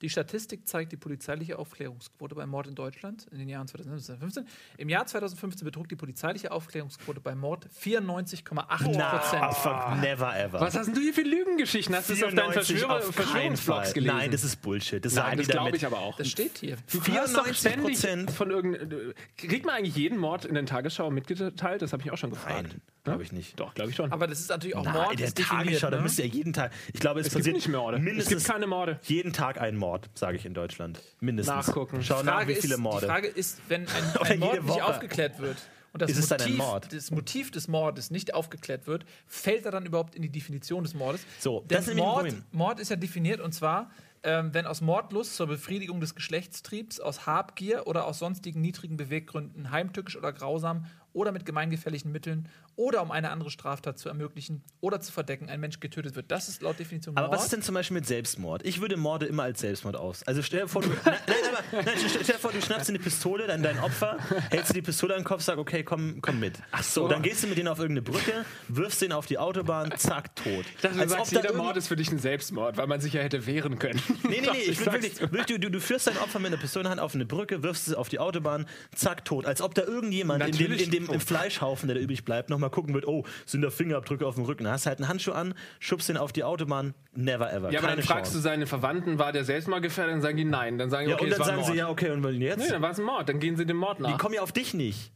A: Die Statistik zeigt die polizeiliche Aufklärungsquote bei Mord in Deutschland in den Jahren 2015. Im Jahr 2015 betrug die polizeiliche Aufklärungsquote bei Mord 94,8 Prozent.
B: Fuck, never ever.
C: Was hast denn du hier für Lügengeschichten? Hast du das auf deinen
B: 94
C: Verschwörer Verschwörungsvlogs gelesen?
B: Nein, das ist Bullshit. Das
C: Nein, das glaube ich aber auch.
A: Das steht hier.
C: Du hörst doch
B: 94%.
C: ständig von irgendeinem. Kriegt man eigentlich jeden Mord in den Tagesschau mitgeteilt? Das habe ich auch schon gefragt.
B: Nein, glaube ich nicht.
C: Doch, glaube ich schon.
A: Aber das ist natürlich auch
B: Nein,
A: Mord.
B: der
A: ist definiert,
B: Tagesschau, da
A: ne?
B: müsste ja jeden Tag. Ich glaube, es,
C: es gibt
B: passiert
C: nicht Morde. Es gibt keine Morde.
B: jeden Tag ein Mord, sage ich in Deutschland. Mindestens.
C: Nachgucken.
B: Schau nach, wie viele
A: ist,
B: Morde.
A: Die Frage ist, wenn ein, ein Mord nicht
B: Woche.
A: aufgeklärt wird und das Motiv,
B: Mord?
A: das Motiv des Mordes nicht aufgeklärt wird, fällt er dann überhaupt in die Definition des Mordes?
B: So,
A: Denn
B: das ist
A: Mord. Mord ist ja definiert und zwar, ähm, wenn aus Mordlust zur Befriedigung des Geschlechtstriebs, aus Habgier oder aus sonstigen niedrigen Beweggründen heimtückisch oder grausam oder mit gemeingefährlichen Mitteln oder um eine andere Straftat zu ermöglichen oder zu verdecken ein Mensch getötet wird. Das ist laut Definition
B: Aber
A: Mord.
B: was ist denn zum Beispiel mit Selbstmord? Ich würde Morde immer als Selbstmord aus. Also stell dir vor, du, nein, nein, aber, nein, stell dir vor, du schnappst dir eine Pistole, dann dein Opfer, hältst dir die Pistole an den Kopf, sag, okay, komm, komm mit. Ach
C: so.
B: Dann gehst du mit denen auf irgendeine Brücke, wirfst den auf die Autobahn, zack, tot.
C: Du
B: Als
C: sagst, jeder Mord ist für dich ein Selbstmord, weil man sich ja hätte wehren können.
B: Nee, nee, nee, ich wirklich, wirklich du, du, du führst dein Opfer mit einer Pistole in der Hand auf eine Brücke, wirfst es auf die Autobahn, zack, tot. Als ob da irgendjemand in dem,
C: Natürlich
B: in dem im
C: tot.
B: Fleischhaufen, der da übrig bleibt, nochmal gucken wird, oh, sind da Fingerabdrücke auf dem Rücken. Hast du halt einen Handschuh an, schubst den auf die Autobahn, never ever.
C: Ja, aber dann fragst du
B: Chance.
C: seine Verwandten, war der Selbstmordgefährdet? Dann sagen die nein. Dann sagen die,
B: Ja,
C: okay,
B: und dann sagen sie, ja, okay, und jetzt?
C: Nee, dann war es ein Mord. Dann gehen sie dem Mord
B: Die
C: nach.
B: kommen ja auf dich nicht.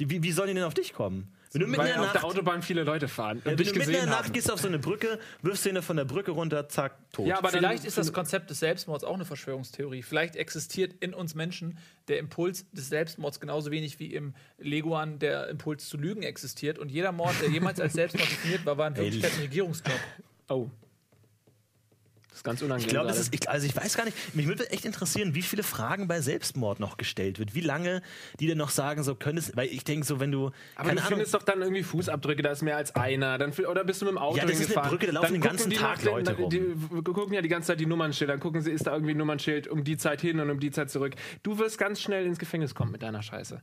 B: Die, wie, wie sollen die denn auf dich kommen? Wenn du mitten
C: Weil
B: in der
C: auf
B: Nacht,
C: der Autobahn viele Leute fahren
B: ja,
C: und
B: wenn du mitten in der Nacht
C: haben.
B: gehst auf so eine Brücke, wirfst ihn von der Brücke runter, zack, tot.
C: Ja, aber dann-
A: Vielleicht ist das Konzept des Selbstmords auch eine Verschwörungstheorie. Vielleicht existiert in uns Menschen der Impuls des Selbstmords genauso wenig wie im Leguan der Impuls zu lügen existiert. Und jeder Mord, der jemals als Selbstmord definiert war, war in Wirklichkeit ein Regierungsjob.
C: Oh. Das ist ganz unangenehm.
B: Ich glaube, das ist, ich, also ich weiß gar nicht, mich würde echt interessieren, wie viele Fragen bei Selbstmord noch gestellt wird. Wie lange die denn noch sagen, so können es, weil ich denke so, wenn du,
C: Aber
B: keine
C: du
B: Ahnung,
C: findest doch dann irgendwie Fußabdrücke, da ist mehr als einer. Dann, oder bist du mit dem Auto
B: Ja, das ist eine
C: hingefahren.
B: Brücke, da laufen
C: dann
B: den
C: gucken
B: ganzen
C: die
B: Tag
C: den-
B: Leute rum.
C: Die gucken ja die ganze Zeit die Nummernschilder. Dann gucken sie, ist da irgendwie ein Nummernschild um die Zeit hin und um die Zeit zurück. Du wirst ganz schnell ins Gefängnis kommen mit deiner Scheiße.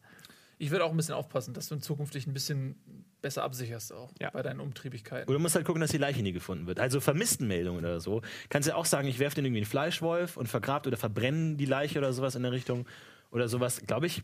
A: Ich würde auch ein bisschen aufpassen, dass du in Zukunft dich ein bisschen besser absicherst auch
C: Ja.
A: bei deinen Umtriebigkeiten.
B: Oder du musst halt gucken, dass die Leiche nie gefunden wird. Also Vermisstenmeldungen oder so. Kannst ja auch sagen, ich werfe den irgendwie einen Fleischwolf und vergrabt oder verbrennen die Leiche oder sowas in der Richtung. Oder sowas, glaube ich.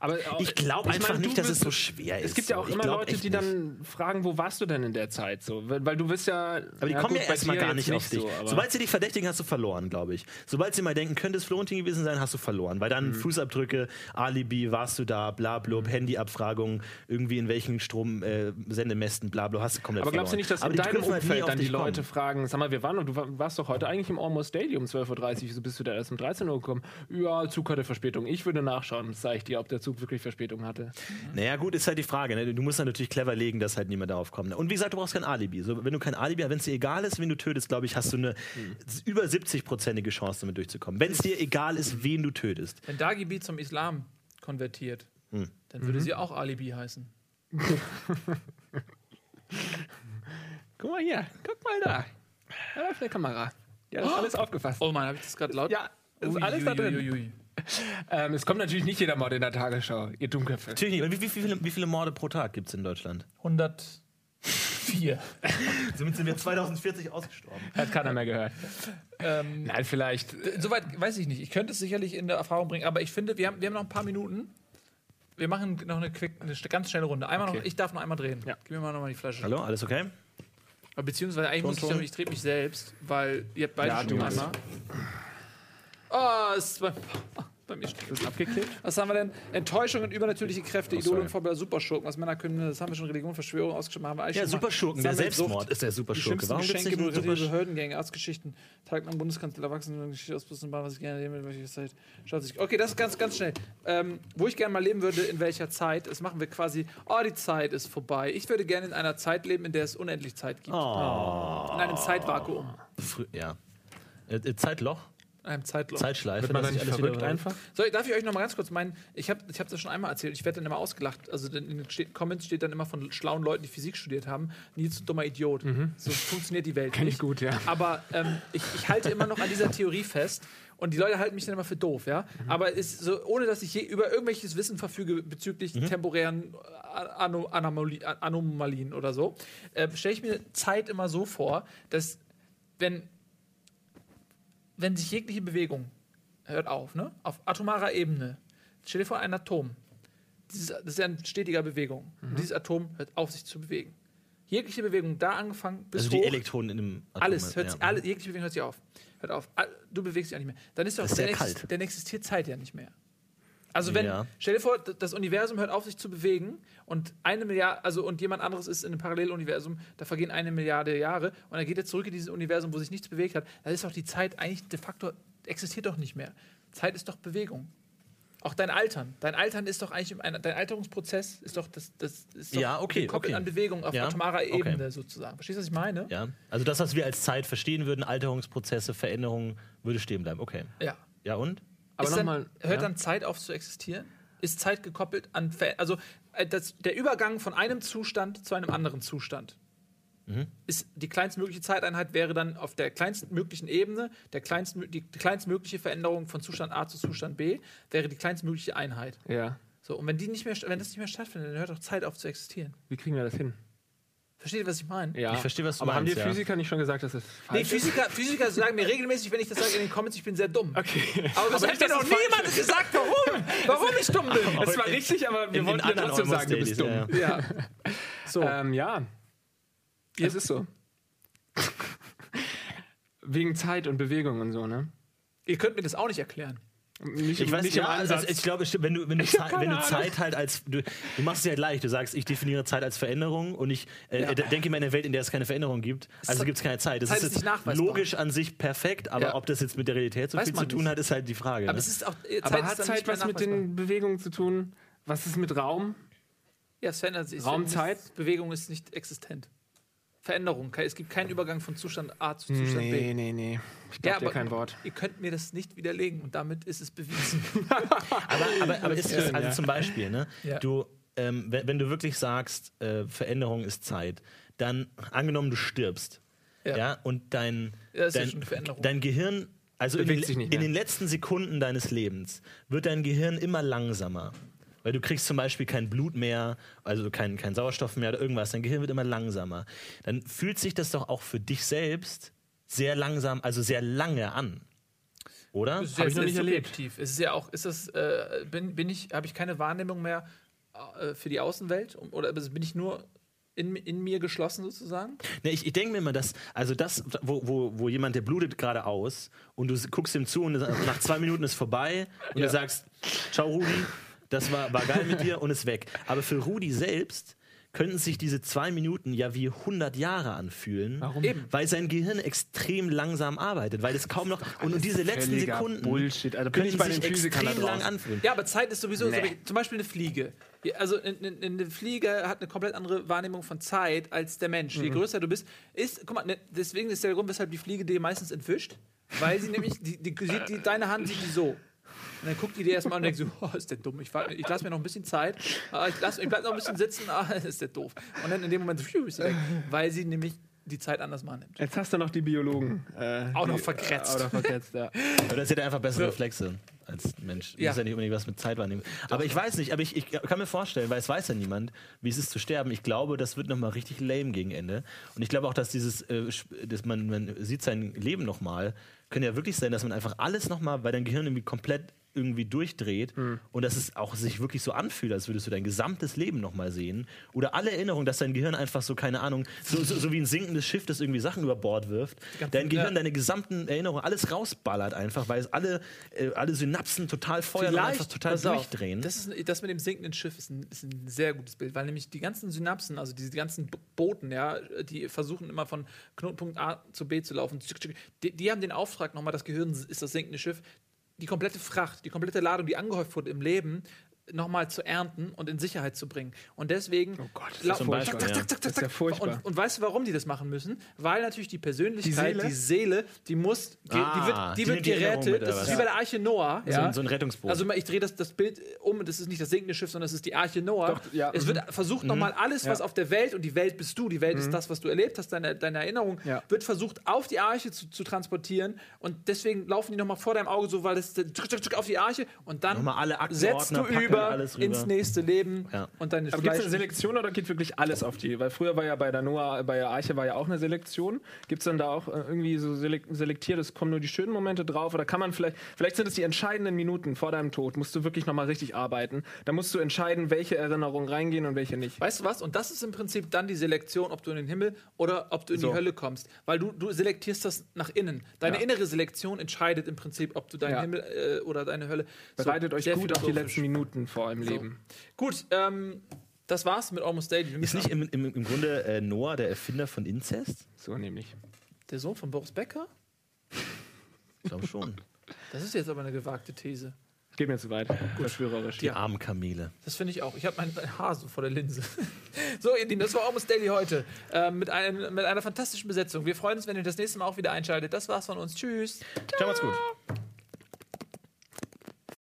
C: Aber
B: Ich glaube einfach
C: meine, du
B: nicht, dass es so schwer ist.
C: Es gibt ja auch immer Leute, die dann fragen, wo warst du denn in der Zeit? So, weil, du bist ja.
B: Aber die kommen ja erstmal gar nicht auf dich.
C: So,
B: Sobald sie dich verdächtigen, hast du verloren, glaube ich. Sobald sie mal denken, könnte es Florentin gewesen sein, hast du verloren. Weil
C: Mhm.
B: dann Fußabdrücke, Alibi, warst du da, bla blub, Handyabfragung, irgendwie in welchen Stromsendemästen, bla bla, hast du komplett
C: aber glaubst du
B: verloren.
C: nicht, dass
B: Aber
C: in deinem
B: halt
C: Umfeld
B: auf
C: dann die
B: kommen.
C: Leute fragen, sag mal, wir waren, du war- warst doch heute eigentlich im Almost Daily um 12.30 Uhr, wieso bist du da erst um 13 Uhr gekommen? Ja, Zug hatte Verspätung. Ich würde nachschauen, sage ich dir, ob der Zug wirklich Verspätung hatte.
B: Naja, gut, ist halt die Frage. Ne? Du musst dann natürlich clever legen, dass halt niemand darauf kommt. Und wie gesagt, du brauchst kein Alibi. So, wenn du kein Alibi hast, wenn es dir egal ist, wen du tötest, glaube ich, hast du eine über 70-prozentige Chance, damit durchzukommen. Wenn es dir egal ist, wen du tötest.
A: Wenn Dagibi zum Islam konvertiert,
B: Hm.
A: dann würde sie auch Alibi heißen.
C: Guck mal hier, guck mal da. Da auf der Kamera. Ja, das ist alles aufgefasst.
A: Oh Mann, habe ich das gerade laut?
C: Ja, ist
A: Ui,
C: alles da
A: ui,
C: drin.
A: ui, ui.
C: Ähm, es kommt natürlich nicht jeder Mord in der Tagesschau, ihr Dummköpfe.
B: Natürlich nicht. Wie, wie, viele, wie viele Morde pro Tag gibt es in Deutschland?
A: 104.
B: Somit sind wir 2040 ausgestorben.
C: Hat keiner mehr gehört.
A: ähm,
C: Nein, vielleicht.
A: Soweit weiß ich nicht. Ich könnte es sicherlich in der Erfahrung bringen, aber ich finde, wir haben, wir haben noch ein paar Minuten. Wir machen noch eine, quick, eine ganz schnelle Runde. Einmal
C: Okay.
A: noch, ich darf noch einmal drehen.
C: Ja.
A: Gib mir mal noch mal die Flasche.
B: Hallo, alles okay?
A: Beziehungsweise eigentlich muss ich
B: Ton,
A: sagen,
B: Ton.
A: ich drehe mich selbst, weil ihr habt beide
C: Ja,
A: schon einmal. Oh, es ist bei, mir steht.
C: Ist abgeklebt?
A: Was haben wir denn? Enttäuschungen, übernatürliche Kräfte,
C: Oh,
A: Idole und Vorbilder, Superschurken. Was Männer können, das haben wir schon Religion, Verschwörung ausgeschrieben. Haben wir eigentlich
B: Ja. Superschurken. Der Selbstmord ist der Superschurke. Warum
A: Geschenke,
B: Supersch
A: Behördengänge, Arztgeschichten, Tag am Bundeskanzler, Erwachsenen, Geschichte aus Bahn, was ich gerne leben will, welche Zeit. Schaut sich. Okay, das ist ganz, ganz schnell. Ähm, wo ich gerne mal leben würde, in welcher Zeit, das machen wir quasi, oh, die Zeit ist vorbei. Ich würde gerne in einer Zeit leben, in der es unendlich Zeit gibt.
B: Oh.
A: In einem Zeitvakuum.
B: Ja. Äh, äh, Zeitloch?
A: Einem Zeitloch.
B: Zeitschleife.
C: Wird man dann
B: sich
C: nicht
B: alles
C: verrückt
B: wieder-
C: einfach?
A: So, darf ich euch noch mal ganz kurz meinen, ich habe ich hab das schon einmal erzählt, ich werde dann immer ausgelacht. Also in den Comments steht dann immer von schlauen Leuten, die Physik studiert haben, Nils, du dummer Idiot. So funktioniert die Welt
C: Kenn ich
A: nicht.
C: gut, ja.
A: Aber ähm, ich, ich halte immer noch an dieser Theorie fest und die Leute halten mich dann immer für doof, ja. Aber ist so, ohne dass ich je über irgendwelches Wissen verfüge bezüglich temporären äh, Ano Anomali Anomalien oder so, äh, stelle ich mir Zeit immer so vor, dass wenn wenn sich jegliche Bewegung hört auf, ne? Auf atomarer Ebene. Stell dir vor, ein Atom. Dieses, das ist ja in stetiger Bewegung.
B: Mhm.
A: Dieses Atom hört auf, sich zu bewegen. Jegliche Bewegung, da angefangen bis
B: Also die
A: hoch,
B: Elektronen in dem Atom.
A: alles, hört
B: ja.
A: sich, alle, jegliche Bewegung hört sich auf. Hört auf. Du bewegst dich auch nicht mehr. Dann ist doch
B: ist
A: dann, exist- dann existiert Zeit ja nicht mehr. Also wenn,
B: Ja.
A: stell dir vor, das Universum hört auf, sich zu bewegen und eine Milliarde, also und jemand anderes ist in einem Paralleluniversum, da vergehen eine Milliarde Jahre und dann geht er zurück in dieses Universum, wo sich nichts bewegt hat, dann ist doch die Zeit eigentlich de facto existiert doch nicht mehr. Zeit ist doch Bewegung. Auch dein Altern. Dein Altern ist doch eigentlich ein, dein Alterungsprozess ist doch das, das ist doch
B: Ja, okay,
A: gekoppelt
B: okay.
A: an Bewegung auf
B: Ja,
A: atomarer
B: okay.
A: Ebene sozusagen. Verstehst du, was ich meine?
B: Ja. Also das, was wir als Zeit verstehen würden, Alterungsprozesse, Veränderungen, würde stehen bleiben. Okay.
A: Ja.
B: Ja und?
C: Aber nochmal.
A: hört
C: ja.
A: dann Zeit auf zu existieren? Ist Zeit gekoppelt an, also äh, das, der Übergang von einem Zustand zu einem anderen Zustand?
B: Mhm.
A: Ist die kleinstmögliche Zeiteinheit wäre dann auf der kleinstmöglichen Ebene, der kleinstmö die kleinstmögliche Veränderung von Zustand A zu Zustand B wäre die kleinstmögliche Einheit.
C: Ja.
A: So, und wenn die nicht mehr, wenn das nicht mehr stattfindet, dann hört doch Zeit auf zu existieren.
C: Wie kriegen wir das hin?
A: Versteht ihr, was ich meine?
C: Ja.
B: Ich verstehe, was du
C: Aber haben
B: meinst,
C: die
B: ja.
C: Physiker nicht schon gesagt, dass das
A: Nee,
C: falsch ist?
A: Physiker, Physiker sagen mir regelmäßig, wenn ich das sage in den Comments, ich bin sehr dumm.
C: Okay.
A: Aber es
C: Aber
A: hat mir
C: das
A: noch
C: ist falsch.
A: niemand gesagt, warum? Warum ich dumm bin.
C: Es war richtig, aber wir
B: In- in
C: wollten ja
B: anderen
C: trotzdem
B: Almost
C: sagen, du bist dumm.
B: Dailies, ja,
A: Ja. So.
C: Ähm, ja. Es ist so. Wegen Zeit und Bewegung und so, ne?
A: Ihr könnt mir das auch nicht erklären.
C: Nicht,
B: Ich weiß
C: nicht
B: ja, also ich glaube, wenn du, wenn du, Zeit, wenn du. Zeit halt als du, du machst es ja gleich, du sagst, ich definiere Zeit als Veränderung und ich äh,
A: Ja.
B: denke immer in einer Welt, in der es keine Veränderung gibt, also
A: Zeit-
B: gibt es keine Zeit. Das
A: Zeit
B: ist
A: ist
B: logisch an sich perfekt, aber
A: Ja.
B: ob das jetzt mit der Realität so
A: Weiß
B: viel zu tun
A: nicht.
B: hat, ist halt die Frage.
A: Aber
B: ne?
A: es ist auch. äh,
C: aber
A: ist
C: hat Zeit was mit den Bewegungen zu tun? Was ist mit Raum?
A: Ja, es verändert sich.
C: Raum,
A: Es-
C: Zeit?
A: Bewegung ist nicht existent. Veränderung. Es gibt keinen Übergang von Zustand A zu Zustand B.
C: nee, nee. Ich
A: Ja,
C: glaube dir
A: aber
C: kein Wort.
A: ihr könnt mir das nicht widerlegen und damit ist es bewiesen.
B: Aber, aber, aber ist
C: schön,
B: es, also
C: ja.
B: zum Beispiel, ne?
A: Ja.
B: Du, ähm, wenn, wenn du wirklich sagst, äh, Veränderung ist Zeit, dann angenommen, du stirbst, ja,
A: Ja.
B: und dein,
A: Ja, das ist ja
B: dein,
A: schon eine Veränderung.
B: dein Gehirn, also in in den letzten Sekunden deines Lebens wird dein Gehirn immer langsamer. Weil du kriegst zum Beispiel kein Blut mehr, also kein, kein Sauerstoff mehr oder irgendwas. Dein Gehirn wird immer langsamer. Dann fühlt sich das doch auch für dich selbst sehr langsam, also sehr lange an. Oder?
A: Das ist
C: Hab ich noch nicht erlebt.
A: subjektiv. Es ist ja auch, ist das, äh, bin, bin ich, habe ich keine Wahrnehmung mehr äh, für die Außenwelt? Oder bin ich nur in, in mir geschlossen sozusagen?
B: Ne, ich, ich denke mir immer, dass, also das, wo, wo, wo jemand, der blutet gerade aus und du guckst ihm zu und nach zwei Minuten ist vorbei und
A: Ja.
B: du sagst, ciao Rudi, das war, war geil mit dir und ist weg. Aber für Rudi selbst könnten sich diese zwei Minuten ja wie 100 Jahre anfühlen.
C: Warum?
A: Eben.
B: Weil sein Gehirn extrem langsam arbeitet, weil es kaum noch und, und diese letzten Sekunden
C: Bullshit. Also bin
B: können
C: ich bei
B: sich extrem lang
C: draußen.
B: anfühlen.
A: Ja, aber Zeit ist sowieso,
C: Nee.
A: zum Beispiel eine Fliege. Also in- in- in- eine Fliege hat eine komplett andere Wahrnehmung von Zeit als der Mensch.
C: Mhm.
A: Je größer du bist, ist, guck mal, ne, deswegen ist der Grund, weshalb die Fliege dir meistens entwischt, weil sie nämlich, die, die, die, deine Hand sieht die so. Und dann guckt die dir erstmal an und denkt so, oh, ist der dumm, ich, ich lasse mir noch ein bisschen Zeit, ah, ich, lass, ich bleib noch ein bisschen sitzen, ah, ist der doof. Und dann in dem Moment so, pfiuh, ist sie weg, weil sie nämlich die Zeit anders wahrnimmt.
C: Jetzt hast du noch die Biologen. Äh,
A: Auch noch
C: die-
A: verkratzt.
C: Äh, auch noch verkratzt, ja.
B: Aber das hat ja einfach bessere Reflexe als Mensch.
A: Ja.
B: Muss ja nicht unbedingt was mit Zeit wahrnehmen. Aber ich weiß nicht, aber ich, ich kann mir vorstellen, weil es weiß ja niemand, wie es ist zu sterben. Ich glaube, das wird nochmal richtig lame gegen Ende. Und ich glaube auch, dass dieses, äh, dass man, man sieht sein Leben nochmal, könnte ja wirklich sein, dass man einfach alles nochmal, weil dein Gehirn irgendwie komplett irgendwie durchdreht und dass es auch sich wirklich so anfühlt, als würdest du dein gesamtes Leben nochmal sehen. Oder alle Erinnerungen, dass dein Gehirn einfach so, keine Ahnung, so, so, so wie ein sinkendes Schiff, das irgendwie Sachen über Bord wirft, dein Gehirn,
A: ja.
B: deine gesamten Erinnerungen, alles rausballert einfach, weil es alle, äh, alle Synapsen total feuern und einfach total
A: pass auf,
B: durchdrehen.
A: Das, ist, das mit dem sinkenden Schiff ist ein, ist ein sehr gutes Bild, weil nämlich die ganzen Synapsen, also diese ganzen B- Booten, ja, die versuchen immer von Knotenpunkt A zu B zu laufen, die, die haben den Auftrag nochmal, das Gehirn ist das sinkende Schiff, die komplette Fracht, die komplette Ladung, die angehäuft wurde im Leben, nochmal zu ernten und in Sicherheit zu bringen. Und deswegen.
C: Oh Gott, das ist
B: zum Beispiel,
A: zack, zack, zack,
C: Das ist ja furchtbar.
A: Und, und weißt du, warum die das machen müssen? Weil natürlich die Persönlichkeit,
C: Die
A: die
C: Seele?
A: Seele, die, muss, ge-
B: Ah,
A: die wird, die
B: die
A: wird
B: die
A: gerettet. das ist wie bei der Arche Noah.
B: So
A: ja?
B: ein- so ein Rettungsboot.
A: Also ich drehe das, das Bild um das ist nicht das sinkende Schiff, sondern das ist die Arche Noah.
C: Doch, ja,
A: es
C: mhm.
A: wird versucht nochmal alles, was
C: Ja.
A: auf der Welt und die Welt bist du, die Welt ist das, was du erlebt hast, deine, deine Erinnerung, wird versucht auf die Arche zu, zu transportieren und deswegen laufen die nochmal vor deinem Auge so, weil das auf die Arche und dann setzt du über
B: alles rüber.
A: ins nächste Leben
B: Ja.
A: und deine
C: Aber gibt es eine Selektion oder geht wirklich alles auf die? Weil früher war ja bei der Noah, bei der Arche war ja auch eine Selektion. Gibt es dann da auch äh, irgendwie so selek selektiert, es kommen nur die schönen Momente drauf? Oder kann man vielleicht, vielleicht sind es die entscheidenden Minuten vor deinem Tod, musst du wirklich nochmal richtig arbeiten. Da musst du entscheiden, welche Erinnerungen reingehen und welche nicht.
A: Weißt du was? Und das ist im Prinzip dann die Selektion, ob du in den Himmel oder ob du in
C: So.
A: die Hölle kommst. Weil du, du selektierst das nach innen. Deine
C: Ja.
A: innere Selektion entscheidet im Prinzip, ob du deinen
C: Ja.
A: Himmel äh, oder deine Hölle. So,
C: Bereitet euch
A: sehr
C: gut auf die letzten Minuten vor im Leben.
A: Gut, ähm, das war's mit Almost Daily.
B: Ist nicht im, im, im Grunde äh, Noah der Erfinder von Inzest?
C: So nämlich.
A: der Sohn von Boris Becker?
B: Ich glaube schon.
A: Das ist jetzt aber eine gewagte These.
C: Geht mir zu weit. Verschwörerisch.
B: Die armen Kamele.
A: Das finde ich auch. Ich habe mein Haar so vor der Linse. so, ihr Lieben, das war Almost Daily heute. Ähm, mit, einem, mit einer fantastischen Besetzung. Wir freuen uns, wenn ihr das nächste Mal auch wieder einschaltet. Das war's von uns. Tschüss.
B: Ciao, macht's gut.